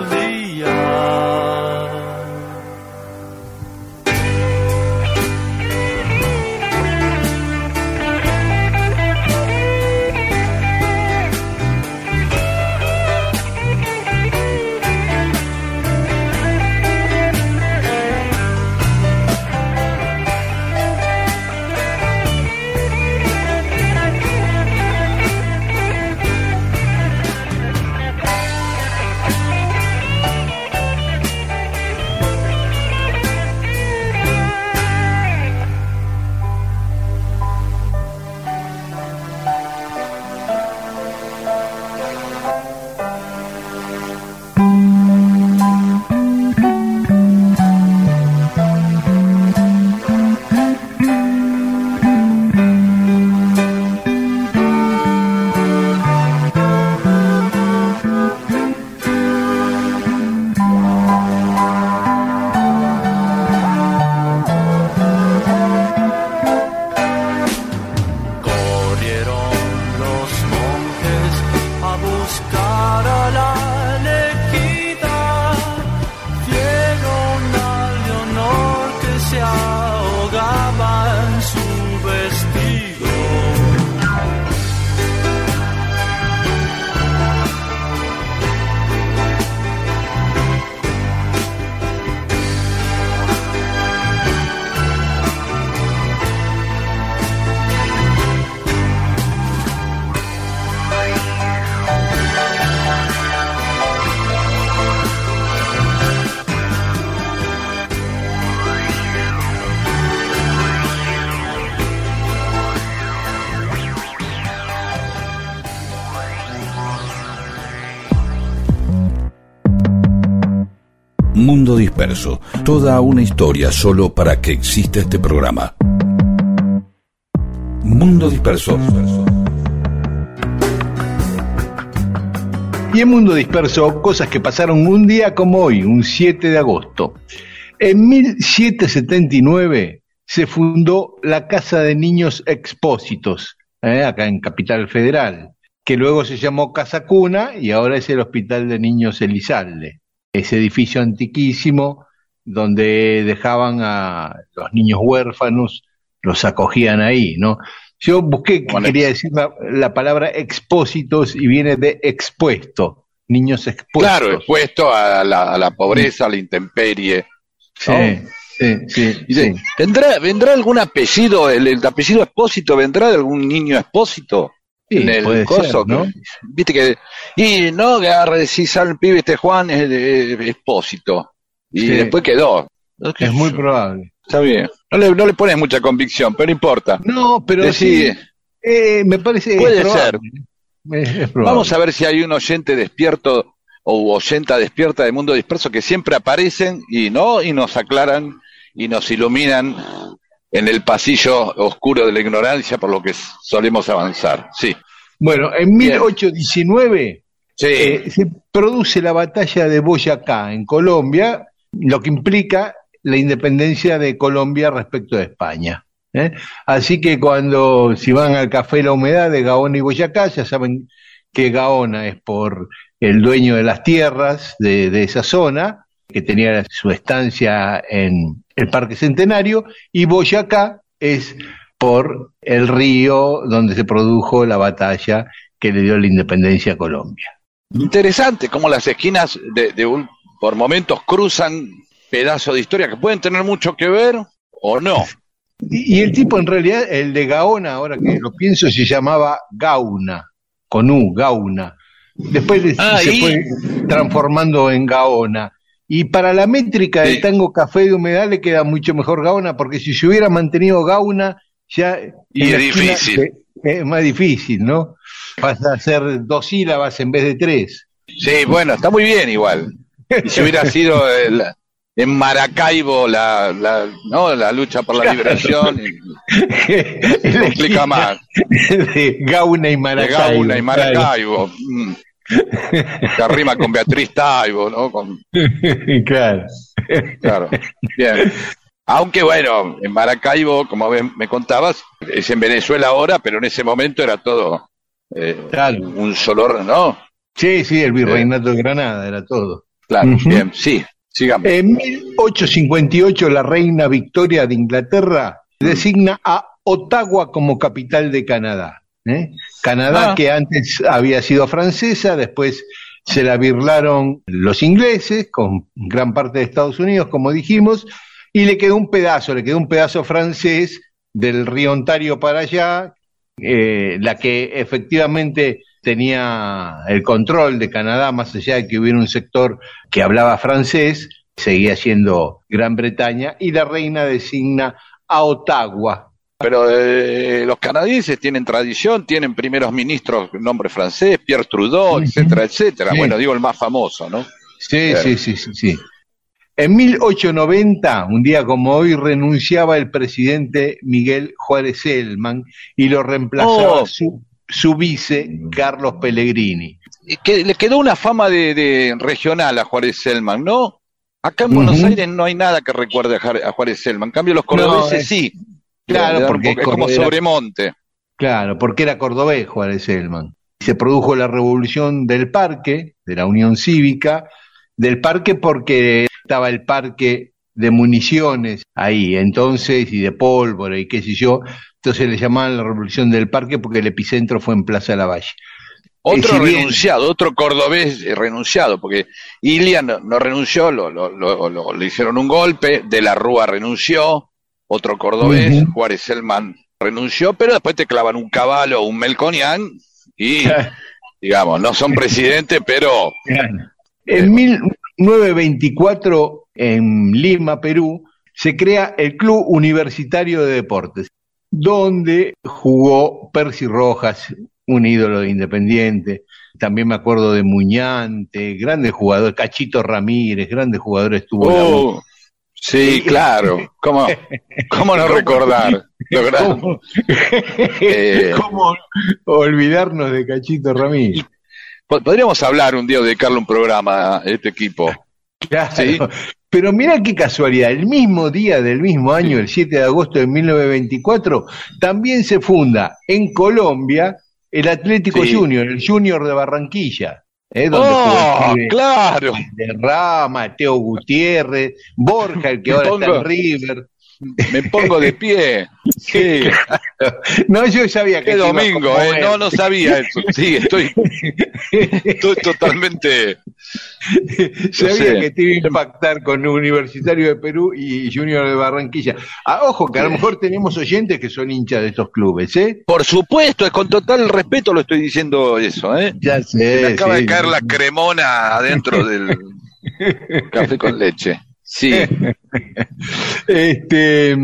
toda una historia solo para que exista este programa. Mundo Disperso. Y en Mundo Disperso, cosas que pasaron un día como hoy, un 7 de agosto. En 1779 se fundó la Casa de Niños Expósitos, ¿eh? acá en Capital Federal, que luego se llamó Casa Cuna y ahora es el Hospital de Niños Elizalde. Ese edificio antiquísimo donde dejaban a los niños huérfanos, los acogían ahí, ¿no? Yo busqué, quería decir la, la palabra expósitos y viene de expuesto, niños expuestos. Claro, expuesto a la, a la pobreza, a la intemperie. Sí, ¿no? sí, sí, Dice, sí. ¿vendrá, ¿vendrá algún apellido, el, el apellido Expósito, vendrá de algún niño Expósito? Sí, en el coso, ser, ¿no? que- Viste que, y no, que agarra decir sale el pibe este Juan es Expósito. Y Sí. después quedó. No, Es muy yo. probable. Está bien. No le, no le pones mucha convicción, pero no importa. No, pero sí, eh, me parece Puede probable. Es, es probable. Vamos a ver si hay un oyente despierto o oyenta despierta de Mundo Disperso que siempre aparecen y no, y nos aclaran y nos iluminan en el pasillo oscuro de la ignorancia por lo que solemos avanzar. Sí. Bueno, en Bien. 1819 Sí. eh, se produce la batalla de Boyacá en Colombia, lo que implica la independencia de Colombia respecto de España. ¿eh? Así que cuando si van al café La Humedad de Gaona y Boyacá, ya saben que Gaona es por el dueño de las tierras de, esa zona, que tenía su estancia en el Parque Centenario, y Boyacá es por el río donde se produjo la batalla que le dio la independencia a Colombia. Interesante cómo las esquinas de un, por momentos cruzan pedazos de historia que pueden tener mucho que ver o no. Y, y el tipo en realidad, el de Gaona, ahora que lo pienso, se llamaba Gauna, con U, Gauna. Después de- Ah, se y- fue transformando en Gaona. Y para la métrica del Sí. tango café de humedad le queda mucho mejor Gaona, porque si se hubiera mantenido Gauna, ya Y es difícil. es más difícil, ¿no? Vas a hacer dos sílabas en vez de tres. Sí, bueno, está muy bien igual. Y si hubiera sido el- en Maracaibo la, la, ¿no? la lucha por la liberación, y- La complica más. De Gauna y de Maracaibo. Gauna y Maracaibo. mm, que rima con Beatriz Taibo, ¿no? Con, Claro. claro. Bien. Aunque bueno, en Maracaibo, como me contabas, es en Venezuela ahora, pero en ese momento era todo eh, Claro. un solo, ¿no? Sí, sí, el virreinato de Granada era todo. Claro, bien, sí, sigamos. En 1858 la reina Victoria de Inglaterra designa a Ottawa como capital de Canadá. ¿eh? Canadá Ah. que antes había sido francesa, después se la birlaron los ingleses con gran parte de Estados Unidos, como dijimos, y le quedó un pedazo, le quedó un pedazo francés del río Ontario para allá, eh, la que efectivamente tenía el control de Canadá, más allá de que hubiera un sector que hablaba francés, seguía siendo Gran Bretaña, y la reina designa a Ottawa. Pero eh, los canadienses tienen tradición, tienen primeros ministros, nombre francés, Pierre Trudeau, etcétera, etcétera. Sí. Bueno, digo el más famoso, ¿no? Sí, Claro. sí, sí, sí, sí. En 1890, un día como hoy, renunciaba el presidente Miguel Juárez Selman y lo reemplazaba Oh. su, su vice, Carlos Pellegrini. Y que le quedó una fama de, de regional a Juárez Selman, ¿no? Acá en Buenos. Aires no hay nada que recuerde a, Juárez Selman. En cambio, los cordobeses es- sí. claro, porque es como era- sobremonte. Claro, porque era cordobés Juárez Selman. Se produjo la revolución del parque, de la Unión Cívica, del parque porque estaba el parque de municiones ahí, entonces, y de pólvora y qué sé yo. Entonces le llamaban la revolución del parque porque el epicentro fue en Plaza Lavalle. Otro si bien- renunciado, otro cordobés eh, renunciado, porque Ilia no, no renunció, lo, lo- lo- le hicieron un golpe, De la Rúa renunció, otro cordobés. Juárez Selman renunció, pero después te clavan un caballo o un melconian y, digamos, no son presidentes, pero En 1924, en Lima, Perú, se crea el Club Universitario de Deportes, donde jugó Percy Rojas, un ídolo de Independiente, también me acuerdo de Muñante, grandes jugadores, Cachito Ramírez, grandes jugadores tuvo. Oh, sí, claro. ¿Cómo, cómo no recordar? ¿Cómo, Eh. cómo olvidarnos de Cachito Ramírez? Po- Podríamos hablar un día de dedicarle un programa a este equipo. Claro. Sí. Pero mira qué casualidad, el mismo día del mismo año, el 7 de agosto de 1924, también se funda en Colombia el Atlético Sí. Junior, el Junior de Barranquilla. ¿eh? donde ¡Oh, jugó claro! de Rama, Teo Gutiérrez, Borja, el que ahora está en Pongo- River. Me pongo de pie. Sí, No, yo sabía que qué domingo. ¿eh? No, no sabía eso. Sí, estoy, estoy totalmente. Sabía sé. que te iba a impactar con Universitario de Perú y Junior de Barranquilla. Ah, ojo, que a lo mejor tenemos oyentes que son hinchas de estos clubes, ¿eh? Por supuesto, es con total respeto lo estoy diciendo eso, ¿eh? Ya Se me sé. acaba sí. de caer la cremona adentro del café con leche. Sí, Este,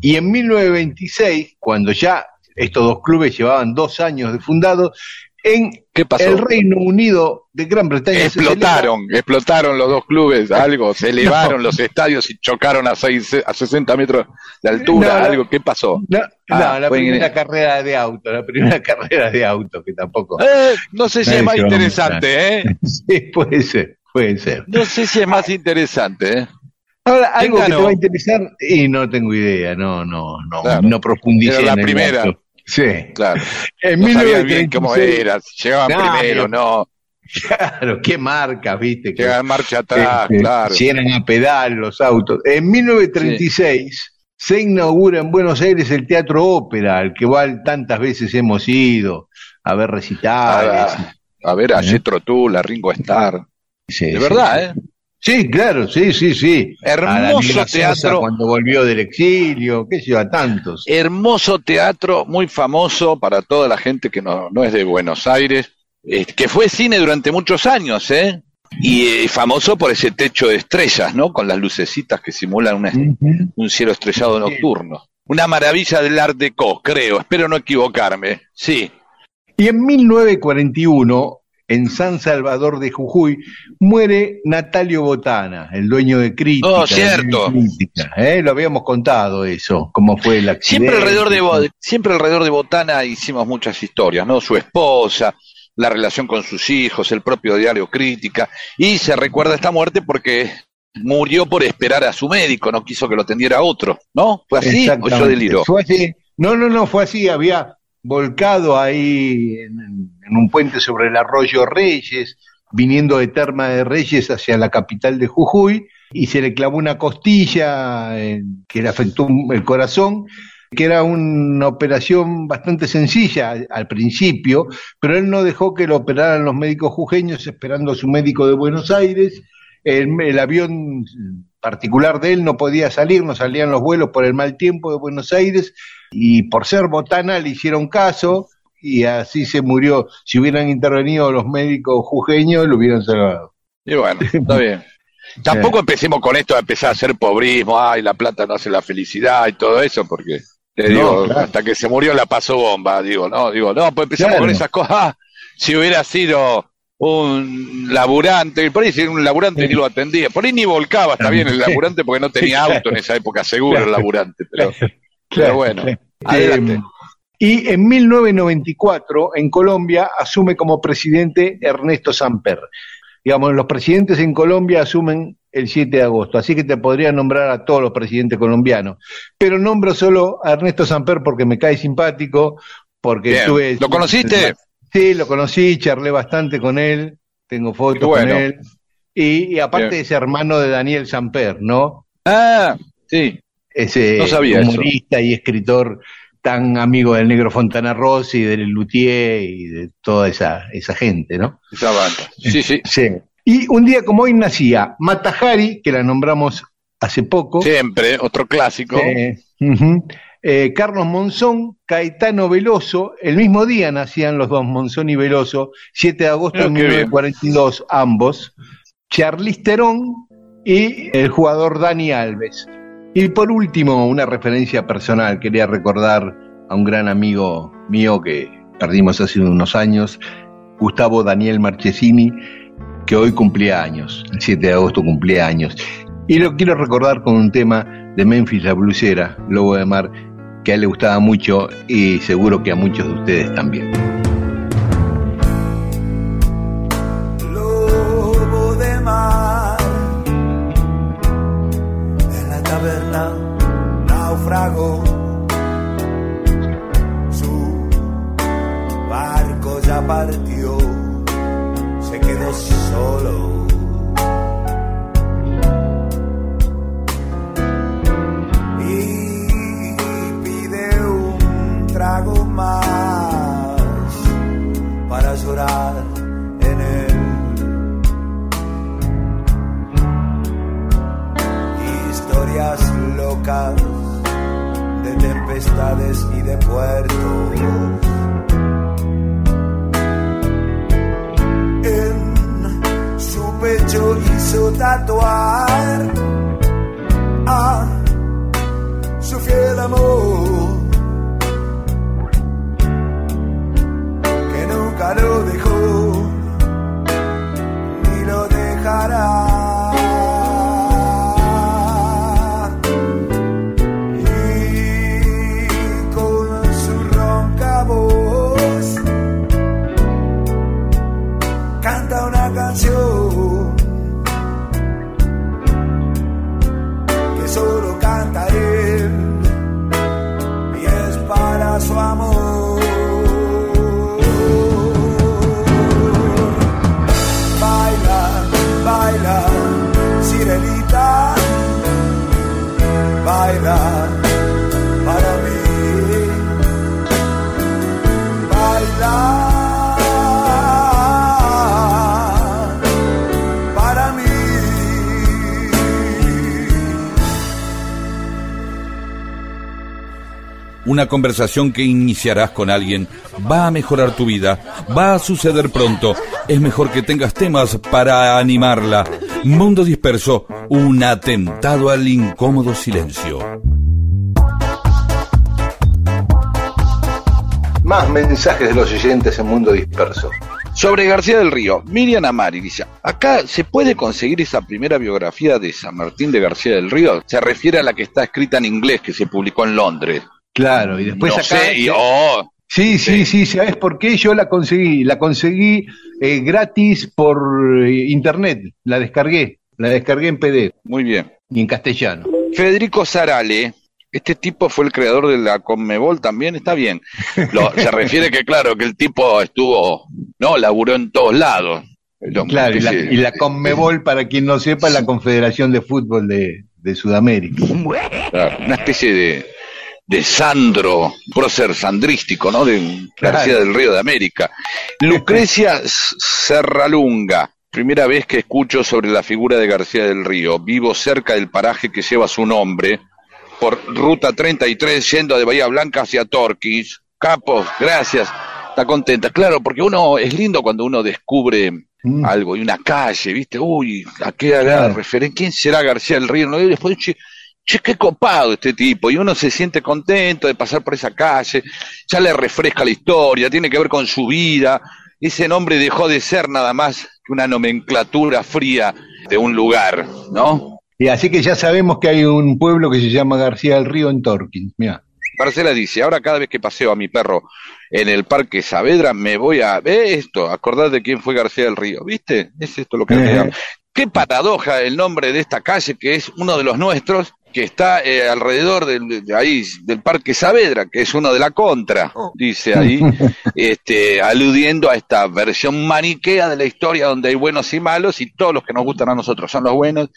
y en 1926, cuando ya estos dos clubes llevaban dos años de fundados, en ¿qué pasó? el Reino Unido de Gran Bretaña se Explotaron, explotaron los dos clubes, algo, se elevaron los estadios y chocaron a, seis, a 60 metros de altura, No, algo, ¿qué pasó? No, Ah, no, la fue en- primera carrera de auto, la primera carrera de auto, que tampoco. Eh, no sé si es más interesante, ¿eh? Sí, puede ser, puede ser. No sé si es más interesante, ¿eh? Ahora, algo que te va a interesar, y no tengo idea, no, no, no, Claro. no profundicé Era la en primera. Sí. Claro. En No sabía bien 1936, cómo era, llegaban No, primero, no, Claro, qué marcas, viste. que- llegaban marcha atrás, Este, claro. Si eran a pedal los autos. En 1936 se inaugura en Buenos Aires el Teatro Ópera, al que igual tantas veces hemos ido a ver recitales. A, a ver a ¿Eh? Jethro Tull, a Ringo Starr. Sí, De sí, verdad, sí. ¿eh? Sí, claro, sí, sí, sí. Hermoso teatro. Cuando volvió del exilio, qué sé yo, a tantos. Hermoso teatro, muy famoso para toda la gente que no, no es de Buenos Aires, eh, que fue cine durante muchos años, ¿eh? Y eh, famoso por ese techo de estrellas, ¿no? Con las lucecitas que simulan una- un cielo estrellado nocturno. Una maravilla del Art Deco, creo, espero no equivocarme. Sí, Y en 1941, en San Salvador de Jujuy, muere Natalio Botana, el dueño de Crítica. Oh, cierto. Crítica, ¿eh? Lo habíamos contado eso, cómo fue el accidente. Siempre alrededor de Bo- siempre alrededor de Botana hicimos muchas historias, ¿no? Su esposa, la relación con sus hijos, el propio diario Crítica, y se recuerda esta muerte porque murió por esperar a su médico, no quiso que lo atendiera otro, ¿no? ¿Fue así o yo deliro? Fue así. No, no, no, fue así. Había volcado ahí en, en un puente sobre el arroyo Reyes, viniendo de Terma de Reyes hacia la capital de Jujuy, y se le clavó una costilla eh, que le afectó el corazón, que era una operación bastante sencilla al, principio, pero él no dejó que lo operaran los médicos jujeños esperando a su médico de Buenos Aires. El avión particular de él no podía salir, no salían los vuelos por el mal tiempo de Buenos Aires y por ser botana le hicieron caso y así se murió. Si hubieran intervenido los médicos jujeños, lo hubieran salvado. Y bueno, está bien. Tampoco empecemos con esto a empezar a hacer pobrismo, ay, la plata no hace la felicidad y todo eso, porque te No, digo, claro. hasta que se murió la pasó bomba, digo, no, digo, no, pues empezamos Claro. con esas cosas, ah, si hubiera sido un laburante, por ahí si era un laburante ni lo atendía, por ahí ni volcaba, está bien el laburante porque no tenía Claro. auto en esa época, seguro el laburante, pero, pero bueno, adelante. Eh, y en 1994, en Colombia, asume como presidente Ernesto Samper. Digamos, los presidentes en Colombia asumen el 7 de agosto, así que te podría nombrar a todos los presidentes colombianos. Pero nombro solo a Ernesto Samper porque me cae simpático, porque Bien. tuve... ¿Lo conociste? Sí, lo conocí, charlé bastante con él, tengo fotos bueno. con él. Y, y aparte Bien. es hermano de Daniel Samper, ¿no? Ah, sí, ese No sabía eso. humorista y escritor tan amigo del negro Fontana Rossi, del Luthier y de toda esa, esa gente, ¿no? esa banda, sí, sí, Sí. Y un día como hoy nacía Matajari, que la nombramos hace poco, siempre, otro clásico, ujú, eh, Carlos Monzón, Caetano Veloso, el mismo día nacían los dos, Monzón y Veloso, 7 de agosto de Mira qué bien. 1942, ambos, Charlize Theron y el jugador Dani Alves. Y por último, una referencia personal, quería recordar a un gran amigo mío que perdimos hace unos años, Gustavo Daniel Marchesini, que hoy cumplía años, el 7 de agosto cumplía años. Y lo quiero recordar con un tema de Memphis la blusera, Lobo de Mar, que a él le gustaba mucho y seguro que a muchos de ustedes también. Lobo de mar, en la taberna naufragó. Su barco ya partió, se quedó solo. Trago más para llorar en él. Historias locas de tempestades y de puertos. En su pecho hizo tatuar a su fiel amor. Lo dejó ni lo dejará. Una conversación que iniciarás con alguien va a mejorar tu vida, va a suceder pronto. Es mejor que tengas temas para animarla. Mundo disperso, un atentado al incómodo silencio. Más mensajes de los oyentes en Mundo Disperso. Sobre García del Río, Miriam Amari dice, acá se puede conseguir esa primera biografía de San Martín de García del Río. Se refiere a la que está escrita en inglés, que se publicó en Londres. Claro, y después no acá... sé, y- oh, Sí, sí, sí, ¿sabes por qué? Yo la conseguí, la conseguí eh, gratis por eh, internet, la descargué, la descargué en PDF muy bien. y en castellano. Federico Sarale, este tipo fue el creador de la Conmebol también, está bien. Lo- se refiere que, claro, que el tipo estuvo, no, laburó en todos lados. Claro, y la, se- y la Conmebol, para quien no sepa, es la Confederación de Fútbol de, de Sudamérica. Claro, una especie de, de Sandro, prócer sandrístico, ¿no? De García Claro. del Río de América. Lucrecia Serralunga, primera vez que escucho sobre la figura de García del Río. Vivo cerca del paraje que lleva su nombre, por Ruta 33, yendo de Bahía Blanca hacia Torquís. Capos, gracias. Está contenta. Claro, porque uno, es lindo cuando uno descubre Mm. algo, y una calle, ¿viste? Uy, ¿a qué hará Claro. referencia? ¿Quién será García del Río? ¿No? Y después, che, qué copado este tipo, y uno se siente contento de pasar por esa calle, ya le refresca la historia, tiene que ver con su vida, ese nombre dejó de ser nada más que una nomenclatura fría de un lugar, ¿no? Y así que ya sabemos que hay un pueblo que se llama García del Río en Torquín. Mira, Marcela dice, ahora cada vez que paseo a mi perro en el Parque Saavedra, me voy a ver esto, acordar de quién fue García del Río, ¿viste? Es esto lo que digamos. Qué paradoja el nombre de esta calle, que es uno de los nuestros, que está eh, alrededor del, de ahí, del Parque Saavedra, que es uno de la contra, dice ahí, este, aludiendo a esta versión maniquea de la historia donde hay buenos y malos, y todos los que nos gustan a nosotros son los buenos,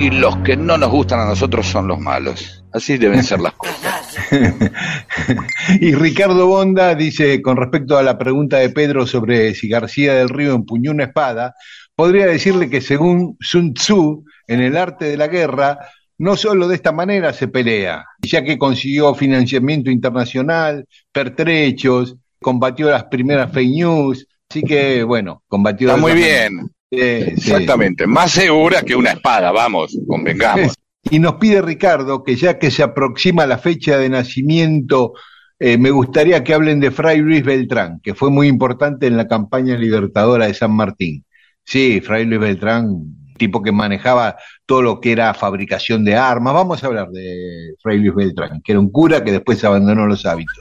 y los que no nos gustan a nosotros son los malos. Así deben ser las cosas. Y Ricardo Bonda dice, con respecto a la pregunta de Pedro sobre si García del Río empuñó una espada, podría decirle que según Sun Tzu, en el arte de la guerra, no solo de esta manera se pelea, ya que consiguió financiamiento internacional, pertrechos, combatió las primeras fake news, así que bueno, combatió... Está muy bien. sí. Exactamente, más segura que una espada, vamos, convengamos. Y nos pide Ricardo que ya que se aproxima la fecha de nacimiento eh, me gustaría que hablen de Fray Luis Beltrán, que fue muy importante en la campaña libertadora de San Martín. Sí, Fray Luis Beltrán, tipo que manejaba todo lo que era fabricación de armas. Vamos a hablar de Fray Luis Beltrán, que era un cura que después abandonó los hábitos.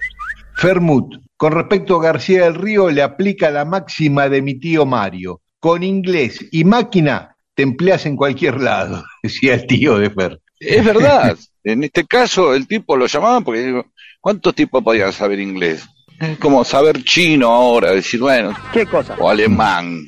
Fermut, con respecto a García del Río, le aplica la máxima de mi tío Mario. Con inglés y máquina te empleas en cualquier lado, decía el tío de Fer. Es verdad. En este caso, el tipo lo llamaban porque digo, ¿cuántos tipos podían saber inglés? Es como saber chino ahora, decir, bueno, ¿Qué cosa? o alemán.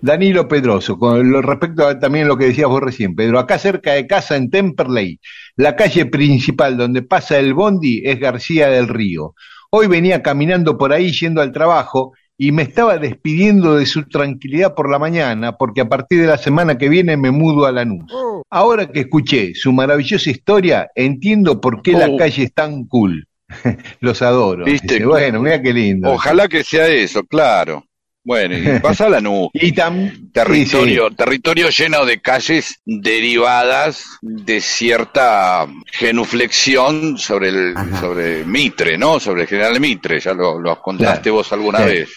Danilo Pedroso, con lo, respecto a también lo que decías vos recién, Pedro, acá cerca de casa en Temperley, la calle principal donde pasa el bondi es García del Río. Hoy venía caminando por ahí yendo al trabajo y me estaba despidiendo de su tranquilidad por la mañana porque a partir de la semana que viene me mudo a Lanús. Ahora que escuché su maravillosa historia, entiendo por qué la Oh. calle es tan cool. Los adoro. ¿Viste? Dice, bueno, mira qué lindo. Ojalá que sea eso, claro. Bueno, y pasa la nube. Y tam- Territorio, territorio lleno de calles derivadas de cierta genuflexión sobre el, sobre Mitre, ¿no? Sobre el general Mitre, ya lo, lo contaste Claro. vos alguna Sí. vez.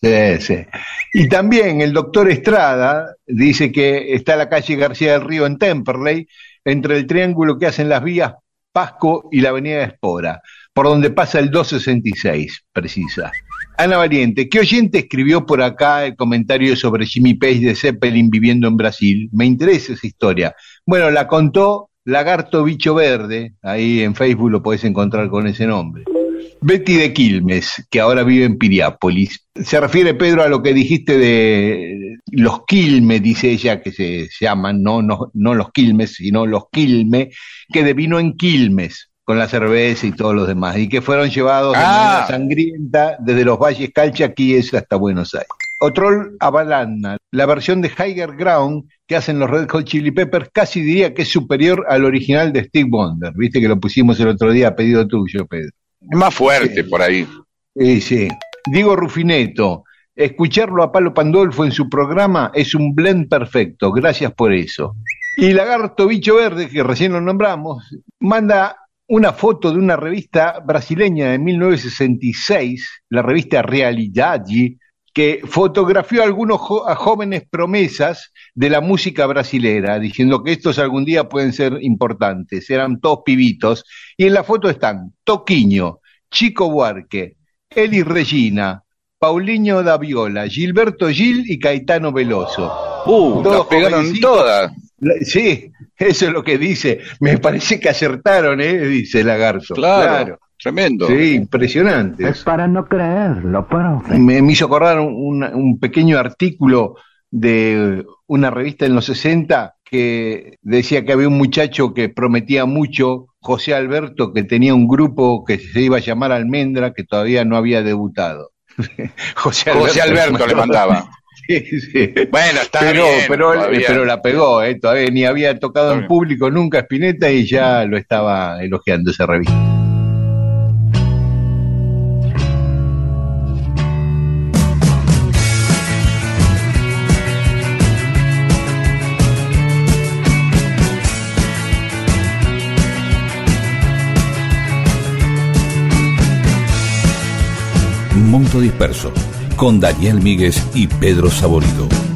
Sí, sí. Y también el doctor Estrada dice que está la calle García del Río en Temperley, entre el triángulo que hacen las vías Pasco y la avenida Espora, por donde pasa el 266, precisa. Ana Valiente, ¿qué oyente escribió por acá el comentario sobre Jimmy Page de Zeppelin viviendo en Brasil? Me interesa esa historia. Bueno, la contó Lagarto Bicho Verde, ahí en Facebook lo podés encontrar con ese nombre. Betty de Quilmes, que ahora vive en Piriápolis. Se refiere, Pedro, a lo que dijiste de los Quilmes, dice ella, que se llaman, no, no, no los Quilmes, sino los Quilmes, que devino en Quilmes con la cerveza y todos los demás, y que fueron llevados de Ah. manera sangrienta desde los valles Calchaquíes hasta Buenos Aires. Otro Avalana, la versión de Higher Ground que hacen los Red Hot Chili Peppers, casi diría que es superior al original de Steve Wonder. Viste que lo pusimos el otro día a pedido tuyo, Pedro. Es más fuerte por ahí. Sí, sí. Diego Rufineto, escucharlo a Palo Pandolfo en su programa es un blend perfecto, gracias por eso. Y Lagarto Bicho Verde, que recién lo nombramos, manda una foto de una revista brasileña de 1966, la revista Realidade, que fotografió a algunos jo- a jóvenes promesas de la música brasilera, diciendo que estos algún día pueden ser importantes. Eran todos pibitos. Y en la foto están Toquiño, Chico Buarque, Eli Regina, Paulinho da Viola, Gilberto Gil y Caetano Veloso. Uh, Todos pegaron todas. Sí, eso es lo que dice. Me parece que acertaron, ¿eh? Dice Lagarto. Claro, tremendo. Sí, impresionante. Es para no creerlo, profe. Me, me hizo acordar un, un- un pequeño artículo de una revista en los 60 que decía que había un muchacho que prometía mucho, José Alberto, que tenía un grupo que se iba a llamar Almendra, que todavía no había debutado. José José Alberto le mandaba. Sí, sí. Bueno, está pero, bien. pero, todavía. pero la pegó, ¿eh? todavía ni había tocado en bien. público nunca Spinetta y ya lo estaba elogiando esa revista. Mundo Disperso, con Daniel Míguez y Pedro Saborido.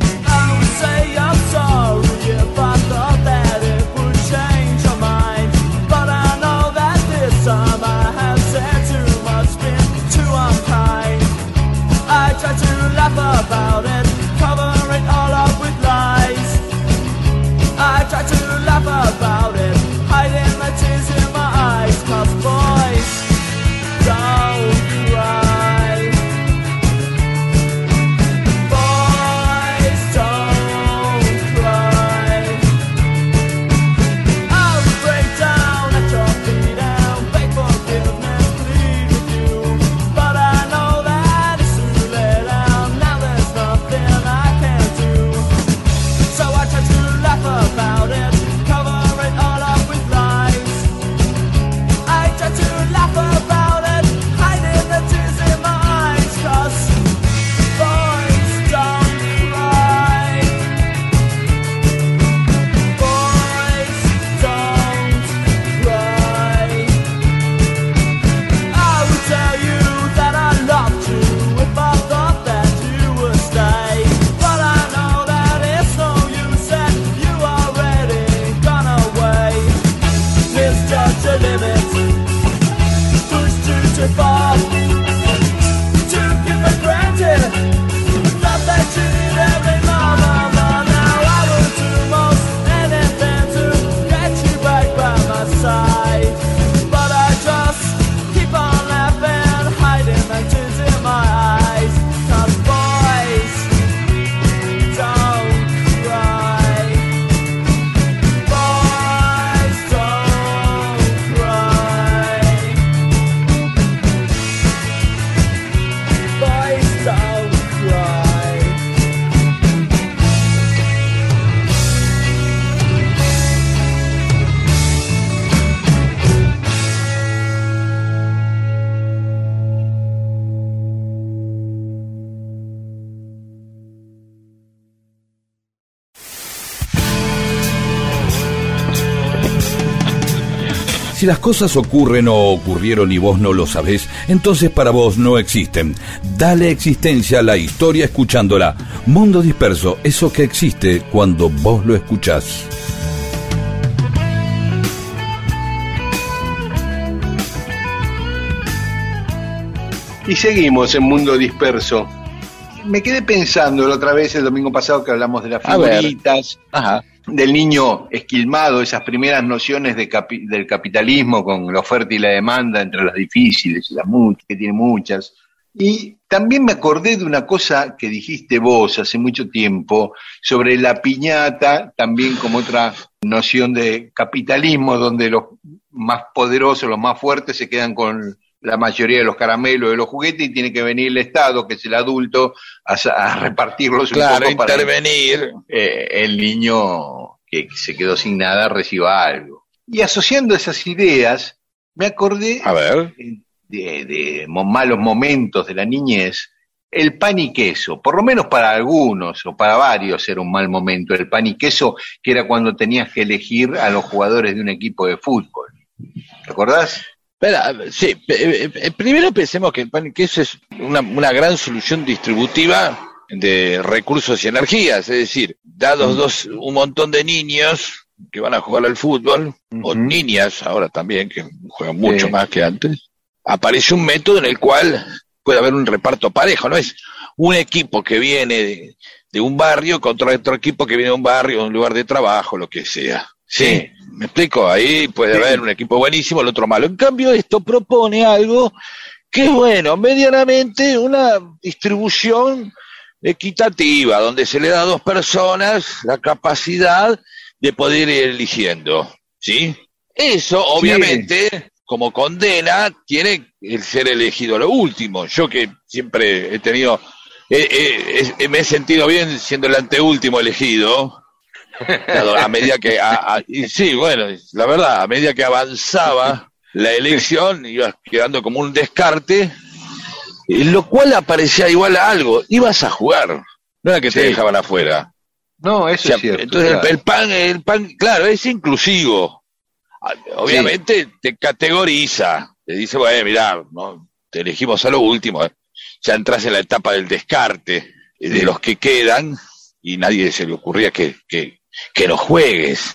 Si las cosas ocurren o ocurrieron y vos no lo sabés, entonces para vos no existen. Dale existencia a la historia escuchándola. Mundo disperso, eso que existe cuando vos lo escuchás. Y seguimos en Mundo Disperso. Me quedé pensando la otra vez, el domingo pasado, que hablamos de las figuritas, Ajá. Del niño esquilmado, esas primeras nociones de capi- del capitalismo con la oferta y la demanda entre las difíciles las muchas, que tiene muchas. Y también me acordé de una cosa que dijiste vos hace mucho tiempo sobre la piñata, también como otra noción de capitalismo, donde los más poderosos, los más fuertes, se quedan con la mayoría de los caramelos, de los juguetes, y tiene que venir el Estado, que es el adulto, a, a repartirlos un Claro, poco para intervenir. eh, el niño que se quedó sin nada reciba algo. Y asociando esas ideas, me acordé A ver. de, de malos momentos de la niñez. El pan y queso, por lo menos para algunos o para varios era un mal momento. El pan y queso, que era cuando tenías que elegir a los jugadores de un equipo de fútbol. ¿Recordás? Espera, sí, eh, eh, primero pensemos que el pan y queso es una, una gran solución distributiva de recursos y energías, es decir, dados dos, un montón de niños que van a jugar al fútbol, o niñas ahora también, que juegan mucho Sí. más que antes, aparece un método en el cual puede haber un reparto parejo, no es un equipo que viene de, de un barrio contra otro equipo que viene de un barrio, de un lugar de trabajo, lo que sea. Sí, me explico, ahí puede haber un equipo buenísimo, el otro malo. En cambio, esto propone algo que es bueno, medianamente una distribución equitativa, donde se le da a dos personas la capacidad de poder ir eligiendo, ¿sí? Eso, obviamente, como condena, tiene el ser elegido lo último. Yo que siempre he tenido, eh, eh, eh, me he sentido bien siendo el anteúltimo elegido, a medida que, a- a- y sí, bueno, la verdad, a medida que avanzaba la elección, iba quedando como un descarte, lo cual aparecía igual a algo, ibas a jugar, no era que te Sí. dejaban afuera. No, eso O sea, es cierto. entonces el- claro. el, pan, el pan, claro, es inclusivo. Ah, Obviamente te categoriza, te dice, bueno, mirá, ¿no? te elegimos a lo último, eh. ya entras en la etapa del descarte eh, de los que quedan y nadie se le ocurría que, que, que no juegues.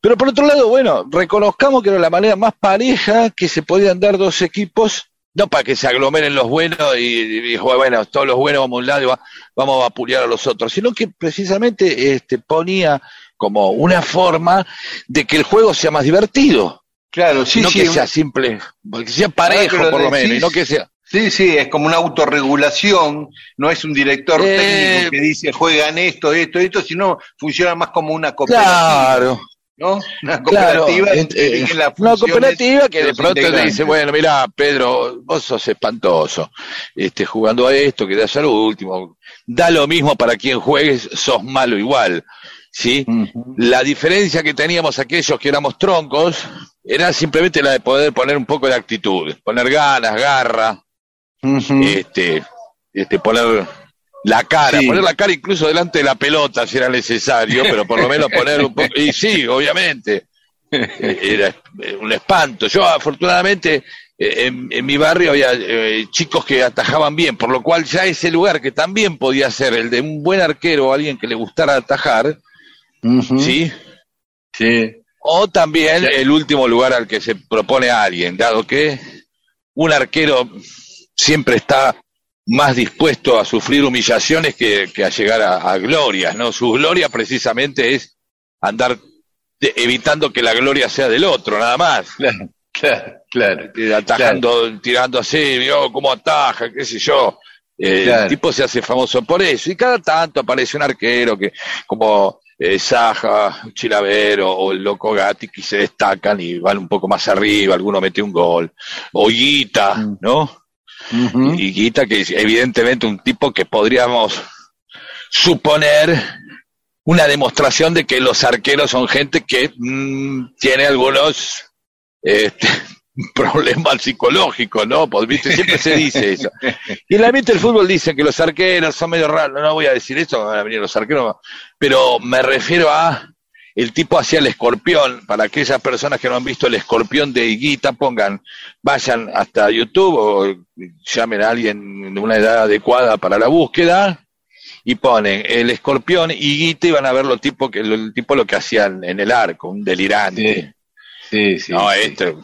Pero por otro lado, bueno, reconozcamos que era la manera más pareja que se podían dar dos equipos, no para que se aglomeren los buenos y, y bueno, todos los buenos vamos a un lado y va- vamos a vapulear a los otros, sino que precisamente este, ponía como una forma de que el juego sea más divertido, Claro, sí, no sí. que sea simple, que sea parejo que lo por lo menos, y no que sea... Sí, sí, es como una autorregulación, no es un director Eh, técnico que dice juegan esto, esto, esto, sino funciona más como una cooperativa, Claro, ¿no? Una Claro, cooperativa ent- que eh, las una cooperativa que de pronto te dice, bueno, mira, Pedro, vos sos espantoso, este, jugando a esto, que das a lo último, da lo mismo para quien juegues, sos malo igual, ¿sí? La diferencia que teníamos aquellos que éramos troncos era simplemente la de poder poner un poco de actitud, poner ganas, garra, Este, este, poner la cara, Sí. poner la cara incluso delante de la pelota si era necesario, pero por lo menos poner un poco, y sí, obviamente, eh, era un espanto. Yo afortunadamente eh, en, en mi barrio había eh, chicos que atajaban bien, por lo cual ya ese lugar que también podía ser el de un buen arquero o alguien que le gustara atajar. ¿sí? Sí. O también Sí. el último lugar al que se propone a alguien, dado que un arquero siempre está más dispuesto a sufrir humillaciones que, que a llegar a, a glorias, ¿no? Su gloria precisamente es andar de- evitando que la gloria sea del otro, nada más. Claro, claro, claro. Eh, Atajando, tirando así, vio cómo ataja, qué sé yo. Eh, Claro. El tipo se hace famoso por eso. Y cada tanto aparece un arquero que, como eh, Saja, Chilavero o el Loco Gatti, que se destacan y van un poco más arriba, alguno mete un gol. O Guita, Mm. ¿no? Y Guita, que es evidentemente un tipo que podríamos suponer una demostración de que los arqueros son gente que mm, tiene algunos este, problemas psicológicos, ¿no? Pues, ¿viste? Siempre se dice eso. Y en el del fútbol dicen que los arqueros son medio raros, no voy a decir eso, van a venir los arqueros, pero me refiero a el tipo hacía el escorpión, para aquellas personas que no han visto el escorpión de Higuita, pongan, vayan hasta YouTube o llamen a alguien de una edad adecuada para la búsqueda y ponen el escorpión Higuita y van a ver lo tipo que, el tipo lo que hacían en el arco, un delirante. Sí, sí. No, sí. este,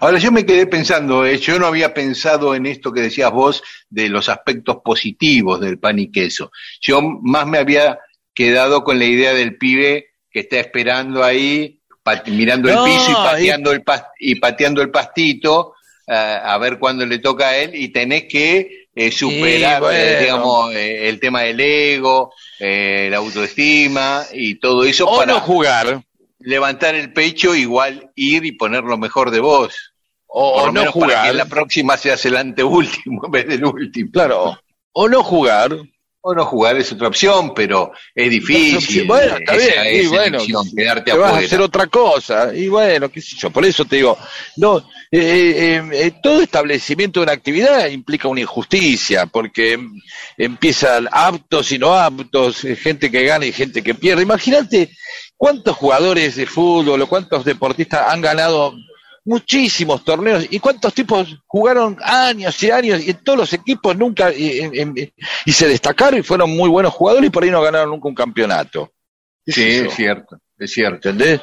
Ahora yo me quedé pensando, eh, yo no había pensado en esto que decías vos de los aspectos positivos del pan y queso. Yo más me había quedado con la idea del pibe que está esperando ahí, mirando No, el piso y y- pateando el, pas- y pateando el pastito eh, a ver cuándo le toca a él y tenés que eh, superar, bueno. eh, digamos, eh, el tema del ego, la autoestima y todo eso o para no jugar, levantar el pecho, igual ir y poner lo mejor de vos. o, no menos para que jugar, en la próxima seas el anteúltimo en vez del último. claro, o no jugar, O no jugar es otra opción, pero es difícil. Bueno, está esa- bien, y esa bueno, elección, quedarte te vas a hacer otra cosa, y bueno, qué sé yo, por eso te digo, no, eh, eh, eh, todo establecimiento de una actividad implica una injusticia, porque em- empiezan aptos y no aptos, eh, gente que gana y gente que pierde. Imagínate cuántos jugadores de fútbol o cuántos deportistas han ganado muchísimos torneos y cuántos tipos jugaron años y años y en todos los equipos nunca y, y- y se destacaron y fueron muy buenos jugadores y por ahí no ganaron nunca un campeonato. ¿Qué Sí, es cierto, es cierto. ¿Entendés?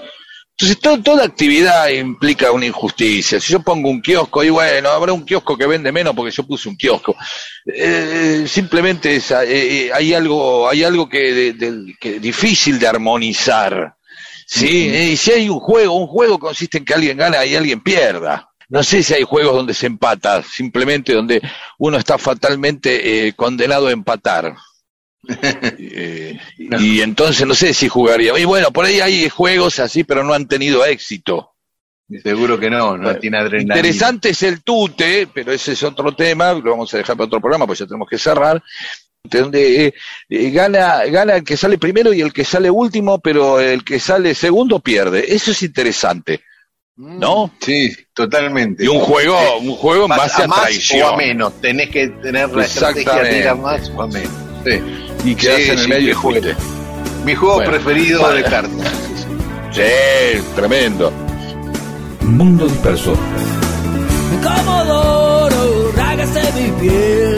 Entonces, to- toda actividad implica una injusticia. Si yo pongo un kiosco, y bueno, habrá un kiosco que vende menos porque yo puse un kiosco. Eh, simplemente es, eh, eh, hay algo, hay algo que, de- que difícil de armonizar. ¿Sí? Eh, Y si hay un juego, un juego consiste en que alguien gana y alguien pierda. No sé si hay juegos donde se empata, simplemente donde uno está fatalmente eh, condenado a empatar. Eh, y entonces no sé si jugaría. Y bueno, por ahí hay juegos así, pero no han tenido éxito. Seguro que no, no tiene adrenalina. Interesante es el tute, pero ese es otro tema, lo vamos a dejar para otro programa, pues ya tenemos que cerrar. Donde eh, eh, gana, gana el que sale primero y el que sale último, pero el que sale segundo pierde. Eso es interesante, ¿no? Sí, totalmente. Y un juego, un juego en base a, más traición. o a menos. Tenés que tener la estrategia de ir a más o a menos. Sí. Y quedarse Sí, en el sí, medio y fuiste. Mi juego Bueno, preferido vale. de cartas. Sí, tremendo. Mundo disperso. Comodoro, rágase mi piel.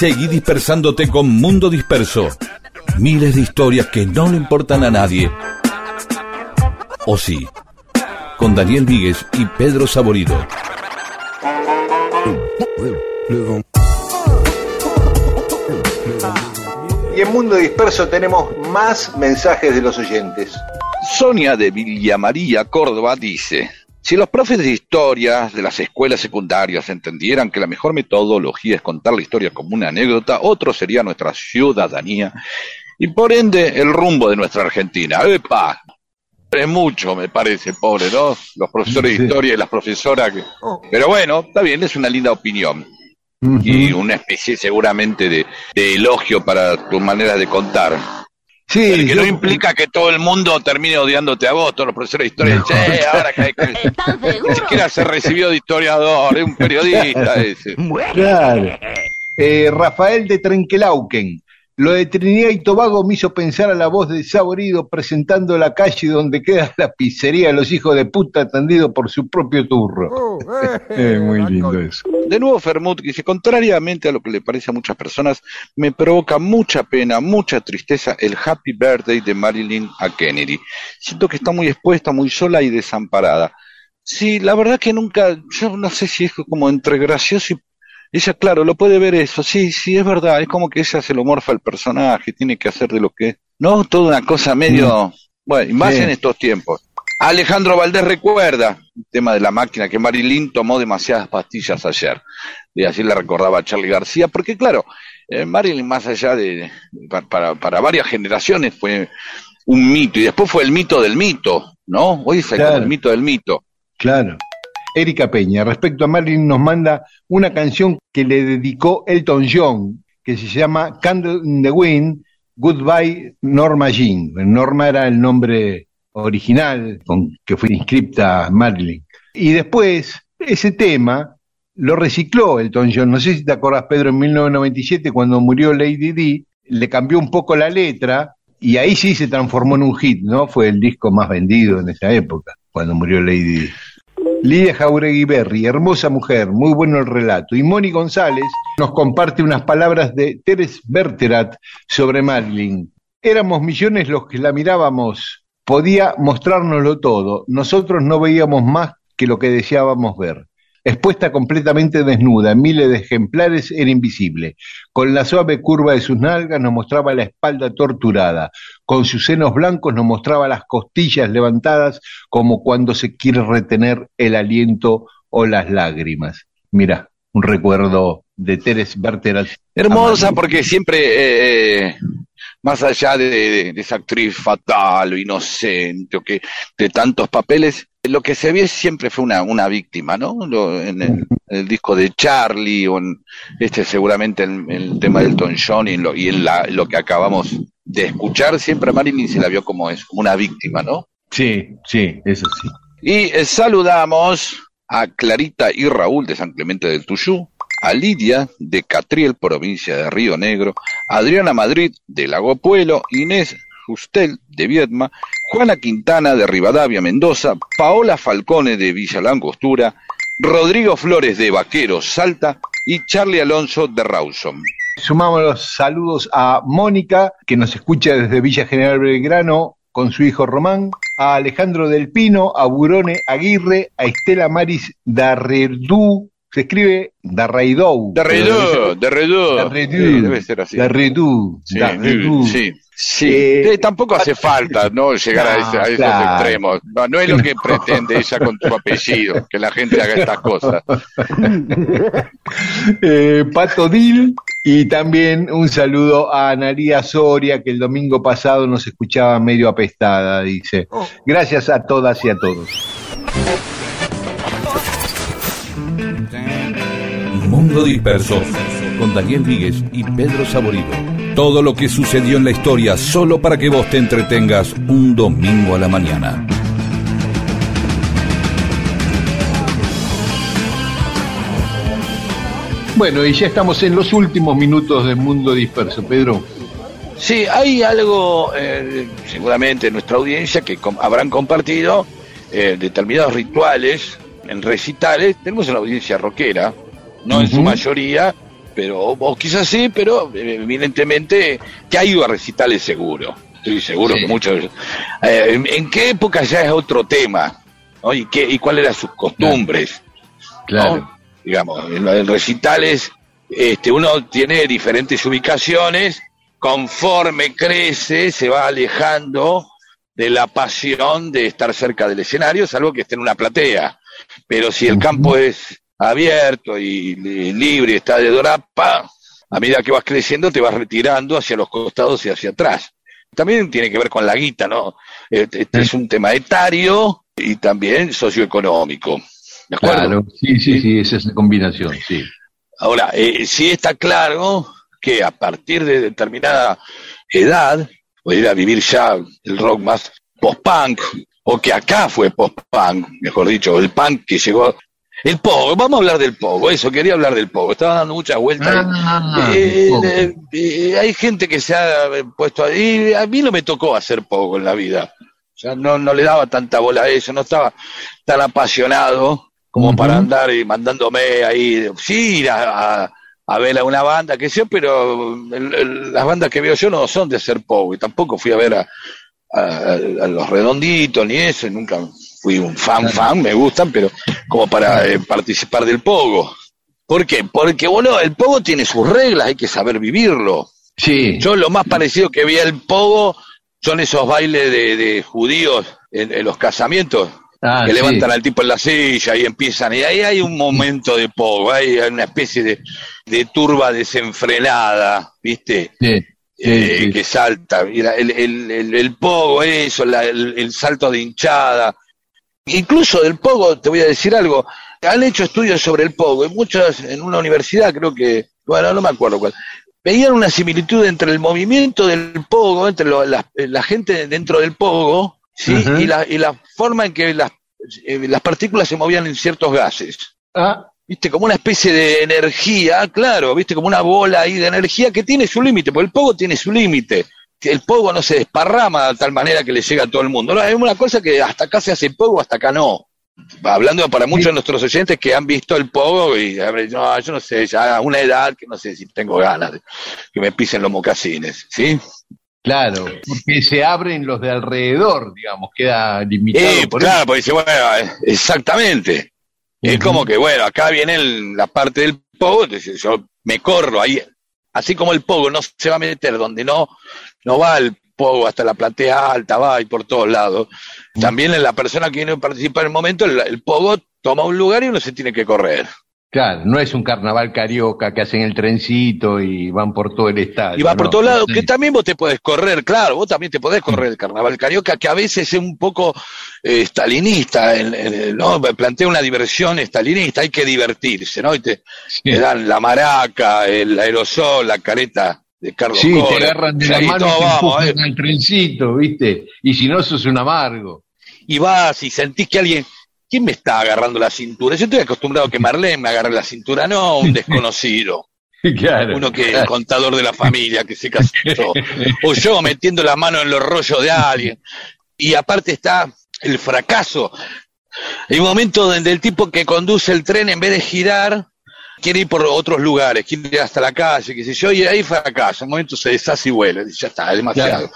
Seguí dispersándote con Mundo Disperso. Miles de historias que no le importan a nadie. O sí. Con Daniel Víguez y Pedro Saborido. Y en Mundo Disperso tenemos más mensajes de los oyentes. Sonia de Villa María, Córdoba, dice, si los profes de historia de las escuelas secundarias entendieran que la mejor metodología es contar la historia como una anécdota, otro sería nuestra ciudadanía y por ende el rumbo de nuestra Argentina. ¡Epa! Es mucho, me parece, pobre, ¿no? Los profesores de historia y las profesoras. que- Pero bueno, está bien, es una linda opinión. Y una especie seguramente de, de elogio para tu manera de contar. Sí, El que yo- no implica que todo el mundo termine odiándote a vos, todos los profesores de historia. Che, ahora que, que- ni siquiera se recibió de historiador, es un periodista ese. Claro. Eh, Rafael de Trenquelauquen Lo de Trinidad y Tobago me hizo pensar a la voz de Saborido presentando la calle donde queda la pizzería de los hijos de puta atendido por su propio turro. Eh, muy lindo eso. De nuevo Fermut dice, contrariamente a lo que le parece a muchas personas, me provoca mucha pena, mucha tristeza el happy birthday de Marilyn a Kennedy. Siento que está muy expuesta, muy sola y desamparada. Sí, la verdad que nunca, yo no sé si es como entre gracioso y... Ella, claro, lo puede ver eso, sí, sí, es verdad, es como que ella se lo morfa al personaje, tiene que hacer de lo que... No, toda una cosa medio... Bueno, y más Sí. en estos tiempos. Alejandro Valdés recuerda el tema de la máquina, que Marilyn tomó demasiadas pastillas ayer. Y así le recordaba a Charlie García, porque claro, eh, Marilyn más allá de, pa- para, para varias generaciones fue un mito, y después fue el mito del mito, ¿no? Hoy es el, Claro. el mito del mito. Claro. Erika Peña, respecto a Marilyn, nos manda una canción que le dedicó Elton John, que se llama Candle in the Wind, Goodbye Norma Jean. Norma era el nombre original con que fue inscripta Marilyn. Y después, ese tema lo recicló Elton John. No sé si te acordás, Pedro, en 1997, cuando murió Lady Di, le cambió un poco la letra y ahí sí se transformó en un hit, ¿no? Fue el disco más vendido en esa época, cuando murió Lady Di. Lidia Jauregui Berry, hermosa mujer, muy bueno el relato. Y Moni González nos comparte unas palabras de Teres Berterat sobre Marilyn. Éramos millones los que la mirábamos, podía mostrárnoslo todo. Nosotros no veíamos más que lo que deseábamos ver. Expuesta completamente desnuda, miles de ejemplares, era invisible. Con la suave curva de sus nalgas nos mostraba la espalda torturada. Con sus senos blancos nos mostraba las costillas levantadas como cuando se quiere retener el aliento o las lágrimas. Mira, un recuerdo de Teres Berterat. Hermosa porque siempre, eh, eh, más allá de, de- de esa actriz fatal o inocente o que de tantos papeles, lo que se ve siempre fue una, una víctima, ¿no? Lo- en, el, en el disco de Charlie o en este seguramente en, el tema del Elton John y en, lo, y en la- lo que acabamos de escuchar, siempre a Marilyn se la vio como, es, como una víctima, ¿no? Sí, sí, eso sí. Y eh, saludamos a Clarita y Raúl de San Clemente del Tuyú, a Lidia de Catriel, provincia de Río Negro, Adriana Madrid de Lago Puelo, Inés Justel de Viedma, Juana Quintana de Rivadavia, Mendoza, Paola Falcone de Villa Langostura, Rodrigo Flores de Vaqueros, Salta y Charlie Alonso de Rawson. Sumamos los saludos a Mónica, que nos escucha desde Villa General Belgrano con su hijo Román, a Alejandro del Pino, a Burone Aguirre, a Estela Maris Darredú, se escribe de Redú. Darredú. Sí, debe ser así. Darredú. Sí, Darredú. sí, sí. Eh, Eh, tampoco hace falta no llegar a, ese- a esos claro. extremos. No, no es lo que pretende ella con su apellido, que la gente haga estas cosas. Eh, Pato Dil y también un saludo a Analia Soria que el domingo pasado nos escuchaba medio apestada, dice. Gracias a todas y a todos. Mundo Disperso, con Daniel Víguez y Pedro Saborido. Todo lo que sucedió en la historia solo para que vos te entretengas un domingo a la mañana. Bueno, y ya estamos en los últimos minutos de Mundo Disperso, Pedro. Sí, hay algo, eh, seguramente en nuestra audiencia, que com- habrán compartido eh, determinados rituales en recitales. Tenemos una audiencia rockera, no en su mayoría, pero o quizás sí, pero eh, evidentemente que ha ido a recitales seguro. Estoy seguro Sí. que muchos. eh, ¿en, en qué época ya es otro tema? ¿no? ¿Y, qué, ¿Y cuáles eran sus costumbres? ¿no? Digamos, en los recitales, este, uno tiene diferentes ubicaciones, conforme crece, se va alejando de la pasión de estar cerca del escenario, salvo que esté en una platea. Pero si el campo es abierto y, y libre, está de dorapa, a medida que vas creciendo te vas retirando hacia los costados y hacia atrás. También tiene que ver con la guita, ¿no? Este, este es un tema etario y también socioeconómico. ¿De acuerdo? Claro, sí, sí, sí, esa es la combinación, sí. Ahora, eh, sí está claro que a partir de determinada edad, podría vivir ya el rock más post-punk, o que acá fue post-punk, mejor dicho, el punk que llegó El pogo, vamos a hablar del pogo, eso, quería hablar del pogo, estaba dando muchas vueltas. Ah, Eh, eh, eh, hay gente que se ha puesto ahí, a mí no me tocó hacer pogo en la vida, o sea, no, no le daba tanta bola a eso, no estaba tan apasionado como para andar y mandándome ahí, sí, ir a, a- a ver a una banda, que sé, pero el- el- las bandas que veo yo no son de hacer pogo, y tampoco fui a ver a, a- los redonditos ni eso, nunca fui un fan, fan, me gustan, pero como para eh, participar del pogo. ¿Por qué? Porque, bueno, el pogo tiene sus reglas, hay que saber vivirlo. Sí. Yo lo más parecido que vi al pogo son esos bailes de, de judíos en, en los casamientos, Ah, que sí. levantan al tipo en la silla y empiezan, y ahí hay un momento de pogo, hay una especie de, de turba desenfrenada, ¿viste? Sí, Eh, sí. que salta, mira, el, el, el, el pogo, eso, la- el, el salto de hinchada. Incluso del pogo, te voy a decir algo, han hecho estudios sobre el pogo, y muchos en una universidad, creo que, bueno, no me acuerdo cuál, veían una similitud entre el movimiento del pogo, entre lo- la, la gente dentro del pogo, ¿sí? Y, la, y la forma en que las, eh, las partículas se movían en ciertos gases. Ah, Viste, como una especie de energía, claro, viste, como una bola ahí de energía que tiene su límite, porque el pogo tiene su límite. El pogo no se desparrama de tal manera que le llega a todo el mundo. No, es una cosa que hasta acá se hace pogo, hasta acá no. Hablando para muchos de nuestros oyentes que han visto el pogo y no, yo no sé, ya a una edad que no sé si tengo ganas de que me pisen los mocasines, ¿sí? claro, porque se abren los de alrededor, digamos, queda limitado Eh, por claro, porque dice, bueno, exactamente. Es como que, bueno, acá viene el- la parte del pogo, yo me corro ahí. Así como el pogo no se va a meter donde no, no va el pogo hasta la platea alta, va y por todos lados. También en la persona que viene a participar en el momento, el, el pogo toma un lugar y uno se tiene que correr. Claro, no es un carnaval carioca que hacen el trencito y van por todo el estadio. Y va por no. todos lados, Sí. que también vos te podés correr, claro, vos también te podés correr el carnaval carioca, que a veces es un poco eh, stalinista, el- el- ¿no? Plantea una diversión stalinista, hay que divertirse, ¿no? Y te, Sí. te dan la maraca, el aerosol, la careta de Carlos Sí, te Cole. agarran de la mano y te vamos, empujan ¿eh? al trencito, ¿viste? Y si no, sos un amargo. Y vas y sentís que alguien, ¿quién me está agarrando la cintura? Yo estoy acostumbrado a que Marlene me agarre la cintura, no un desconocido. Claro. Uno que claro. contador de la familia que se casó. O yo metiendo la mano en los rollos de alguien. Y aparte está el fracaso. Hay un momento donde el tipo que conduce el tren, en vez de girar, quiere ir por otros lugares, quiere ir hasta la calle, qué sé yo, y ahí fracasa. En un momento se deshace y vuela. Dice, ya está, es demasiado.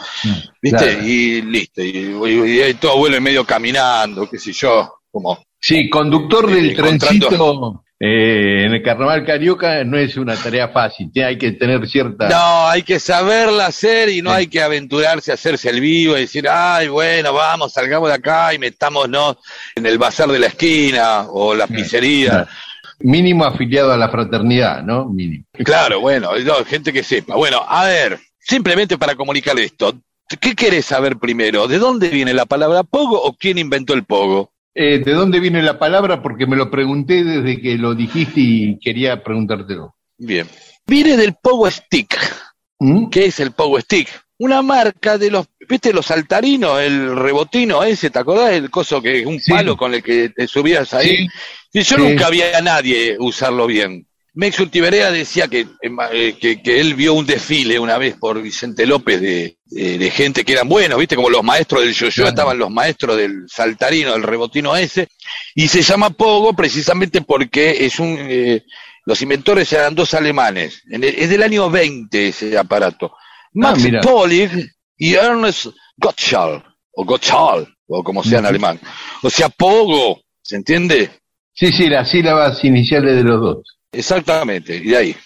¿Viste? Claro. Y listo. Y, y- y ahí todo vuelve medio caminando, qué sé yo. Como, Sí, conductor del Eh, trencito eh, en el carnaval carioca no es una tarea fácil. Hay que tener cierta. No, hay que saberla hacer y no hay que aventurarse a hacerse el vivo y decir, ay, bueno, vamos, salgamos de acá y metámonos en el bazar de la esquina o la pizzería. Claro. Mínimo afiliado a la fraternidad, ¿no? Mínimo. Claro, bueno, no, gente que sepa. Bueno, a ver, simplemente para comunicar esto, ¿qué querés saber primero? ¿De dónde viene la palabra pogo o quién inventó el pogo? Eh, ¿De dónde viene la palabra? Porque me lo pregunté desde que lo dijiste y quería preguntártelo. Bien. Viene del pogo stick. ¿Mm? ¿Qué es el pogo stick? Una marca de los, ¿viste los saltarinos? El rebotino ese, ¿te acordás? El coso que es un Sí. palo con el que te subías ahí. Sí. Y yo nunca vi a nadie usarlo bien. Mex Urtiberea decía que, eh, que, que él vio un desfile una vez por Vicente López de, de- de gente que eran buenos, ¿viste? Como los maestros del yo-yo, Claro. estaban los maestros del saltarino, del rebotino ese, y se llama Pogo precisamente porque es un... eh, los inventores eran dos alemanes, En el- es del año 20 ese aparato. Max Ah. Paulig y Ernest Gottschall, o Gottschall, o como sea en alemán. O sea, Pogo, ¿se entiende? Sí, sí, las sílabas iniciales de los dos. Exactamente, y de ahí.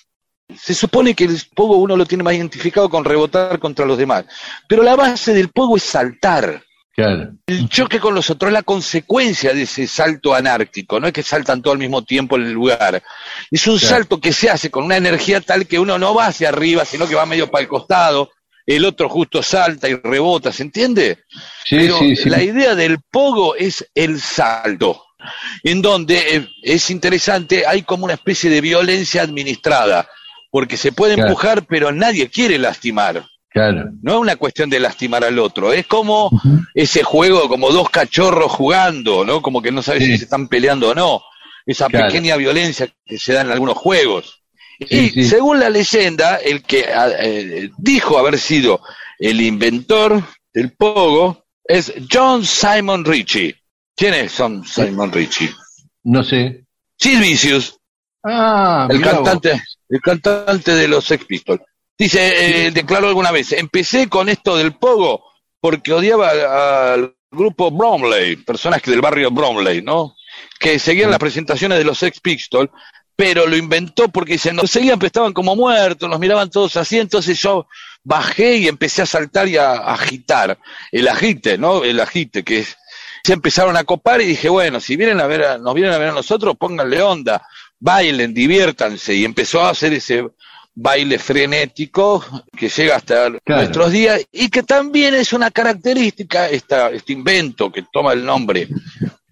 Se supone que el pogo uno lo tiene más identificado con rebotar contra los demás, pero la base del pogo es saltar. Claro. El choque con los otros es la consecuencia de ese salto anárquico, no es que saltan todo al mismo tiempo en el lugar. Es un Claro. salto que se hace con una energía tal que uno no va hacia arriba, sino que va medio para el costado, el otro justo salta y rebota, ¿se entiende? Sí, Pero sí, sí. la idea del pogo es el salto, en donde eh, es interesante, hay como una especie de violencia administrada, porque se puede Claro. empujar, pero nadie quiere lastimar. Claro. No es una cuestión de lastimar al otro, es como ese juego, como dos cachorros jugando, ¿no? Como que no sabes Sí. si se están peleando o no. esa Claro. pequeña violencia que se da en algunos juegos. Sí, y sí. según la leyenda, el que ah, eh, dijo haber sido el inventor del pogo es John Simon Ritchie. ¿Quién es Simon Ritchie? No sé. Sid Vicious, Ah, el vos. cantante, el cantante de los Sex Pistols. Dice, eh, declaró alguna vez, empecé con esto del pogo porque odiaba al grupo Bromley, personas que del barrio Bromley, ¿no? Que seguían las presentaciones de los Sex Pistols, pero lo inventó porque se nos seguían, pero estaban como muertos, nos miraban todos así, entonces yo bajé y empecé a saltar y a, a agitar. El agite, ¿no? El agite, que es, se empezaron a copar y dije, bueno, si vienen a ver a, nos vienen a ver a nosotros, pónganle onda, bailen, diviértanse, y empezó a hacer ese baile frenético que llega hasta nuestros días y que también es una característica esta, este invento que toma el nombre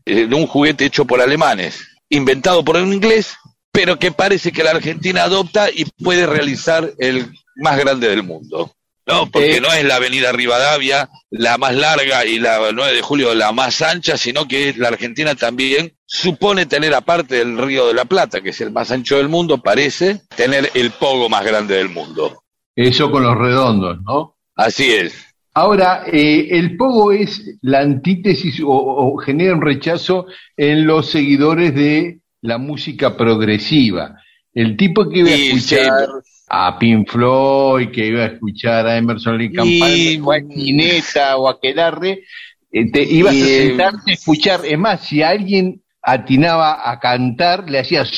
eh, de un juguete hecho por alemanes, inventado por un inglés, pero que parece que la Argentina adopta y puede realizar el más grande del mundo. No, porque no es la avenida Rivadavia la más larga y la 9 de julio la más ancha, sino que la Argentina también supone tener, aparte del Río de la Plata, que es el más ancho del mundo, parece tener el pogo más grande del mundo. Eso con los redondos, ¿no? Así es. Ahora, eh, el pogo es la antítesis o, o genera un rechazo en los seguidores de la música progresiva. El tipo que iba a escuchar a Pink Floyd, que iba a escuchar a Emerson Lake Y- o a Spinetta o a Aquelarre, eh, te ibas Y- a sentarte a escuchar. Es más, si alguien atinaba a cantar, le hacías...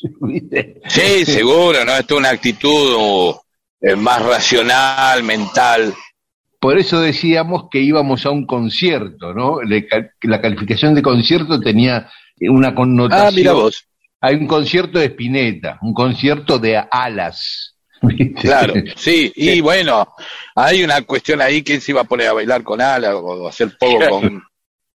¿viste? Sí, seguro, ¿no? Esto es una actitud eh, más racional, mental. Por eso decíamos que íbamos a un concierto, ¿no? Le La calificación de concierto tenía una connotación. Ah, mira vos. Hay un concierto de Spinetta, un concierto de alas. ¿viste? Claro, sí, y bueno, hay una cuestión ahí que se iba a poner a bailar con ala o hacer poco con...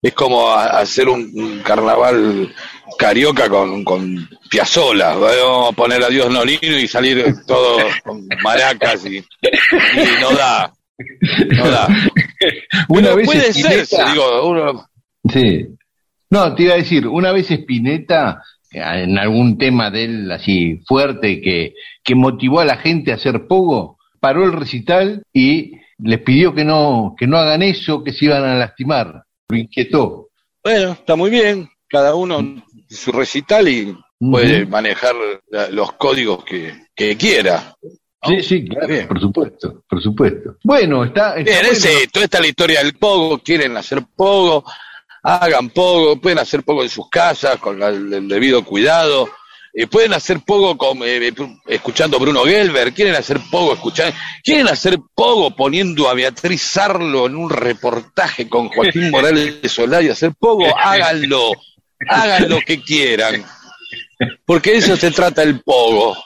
Es como hacer un, un carnaval carioca con, con Piazzola. Vamos a poner a Dios Nolino y salir todos con maracas y, y no da. No da. Una Pero vez puede ser, digo, uno, Sí. No, te iba a decir, una vez Spinetta, en algún tema de él así fuerte que, que motivó a la gente a hacer pogo, paró el recital y les pidió que no, que no hagan eso, que se iban a lastimar. Lo inquietó. Bueno, está muy bien. Cada uno su recital y puede manejar la- los códigos que, que quiera. Sí, sí, claro, por supuesto, por supuesto. Bueno, está, está Bien, bueno. es esto, esta es la historia del pogo. Quieren hacer pogo, hagan pogo, pueden hacer pogo en sus casas con el, debido cuidado. eh, pueden hacer pogo con, eh, escuchando a Bruno Gelber, quieren hacer pogo escuchando, quieren hacer pogo poniendo a Beatriz Sarlo en un reportaje con Joaquín Morales de Solá y hacer pogo, háganlo, hagan lo que quieran, porque de eso se trata el pogo.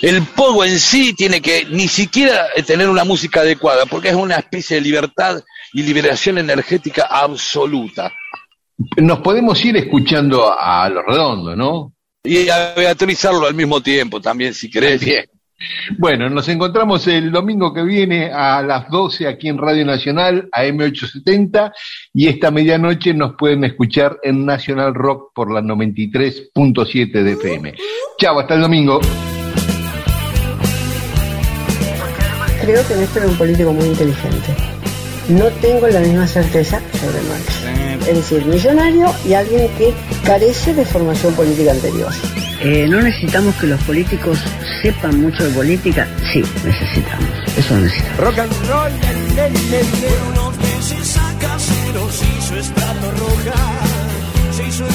El pogo en sí tiene que ni siquiera tener una música adecuada, porque es una especie de libertad y liberación energética absoluta. Nos podemos ir escuchando a, a los redondos, ¿no? Y a Beatriz Sarlo al mismo tiempo también, si querés. Bueno, nos encontramos el domingo que viene a las 12 aquí en Radio Nacional, a M870, y esta medianoche nos pueden escuchar en Nacional Rock por la 93.7 de FM. Chao, hasta el domingo. Creo que Néstor era un político muy inteligente. No tengo la misma certeza sobre Marx. Es decir, millonario y alguien que carece de formación política anterior. Eh, ¿No necesitamos que los políticos sepan mucho de política? Sí, necesitamos. Eso necesitamos. Rock and roll, unos meses a caseros hizo estrato roja, se hizo el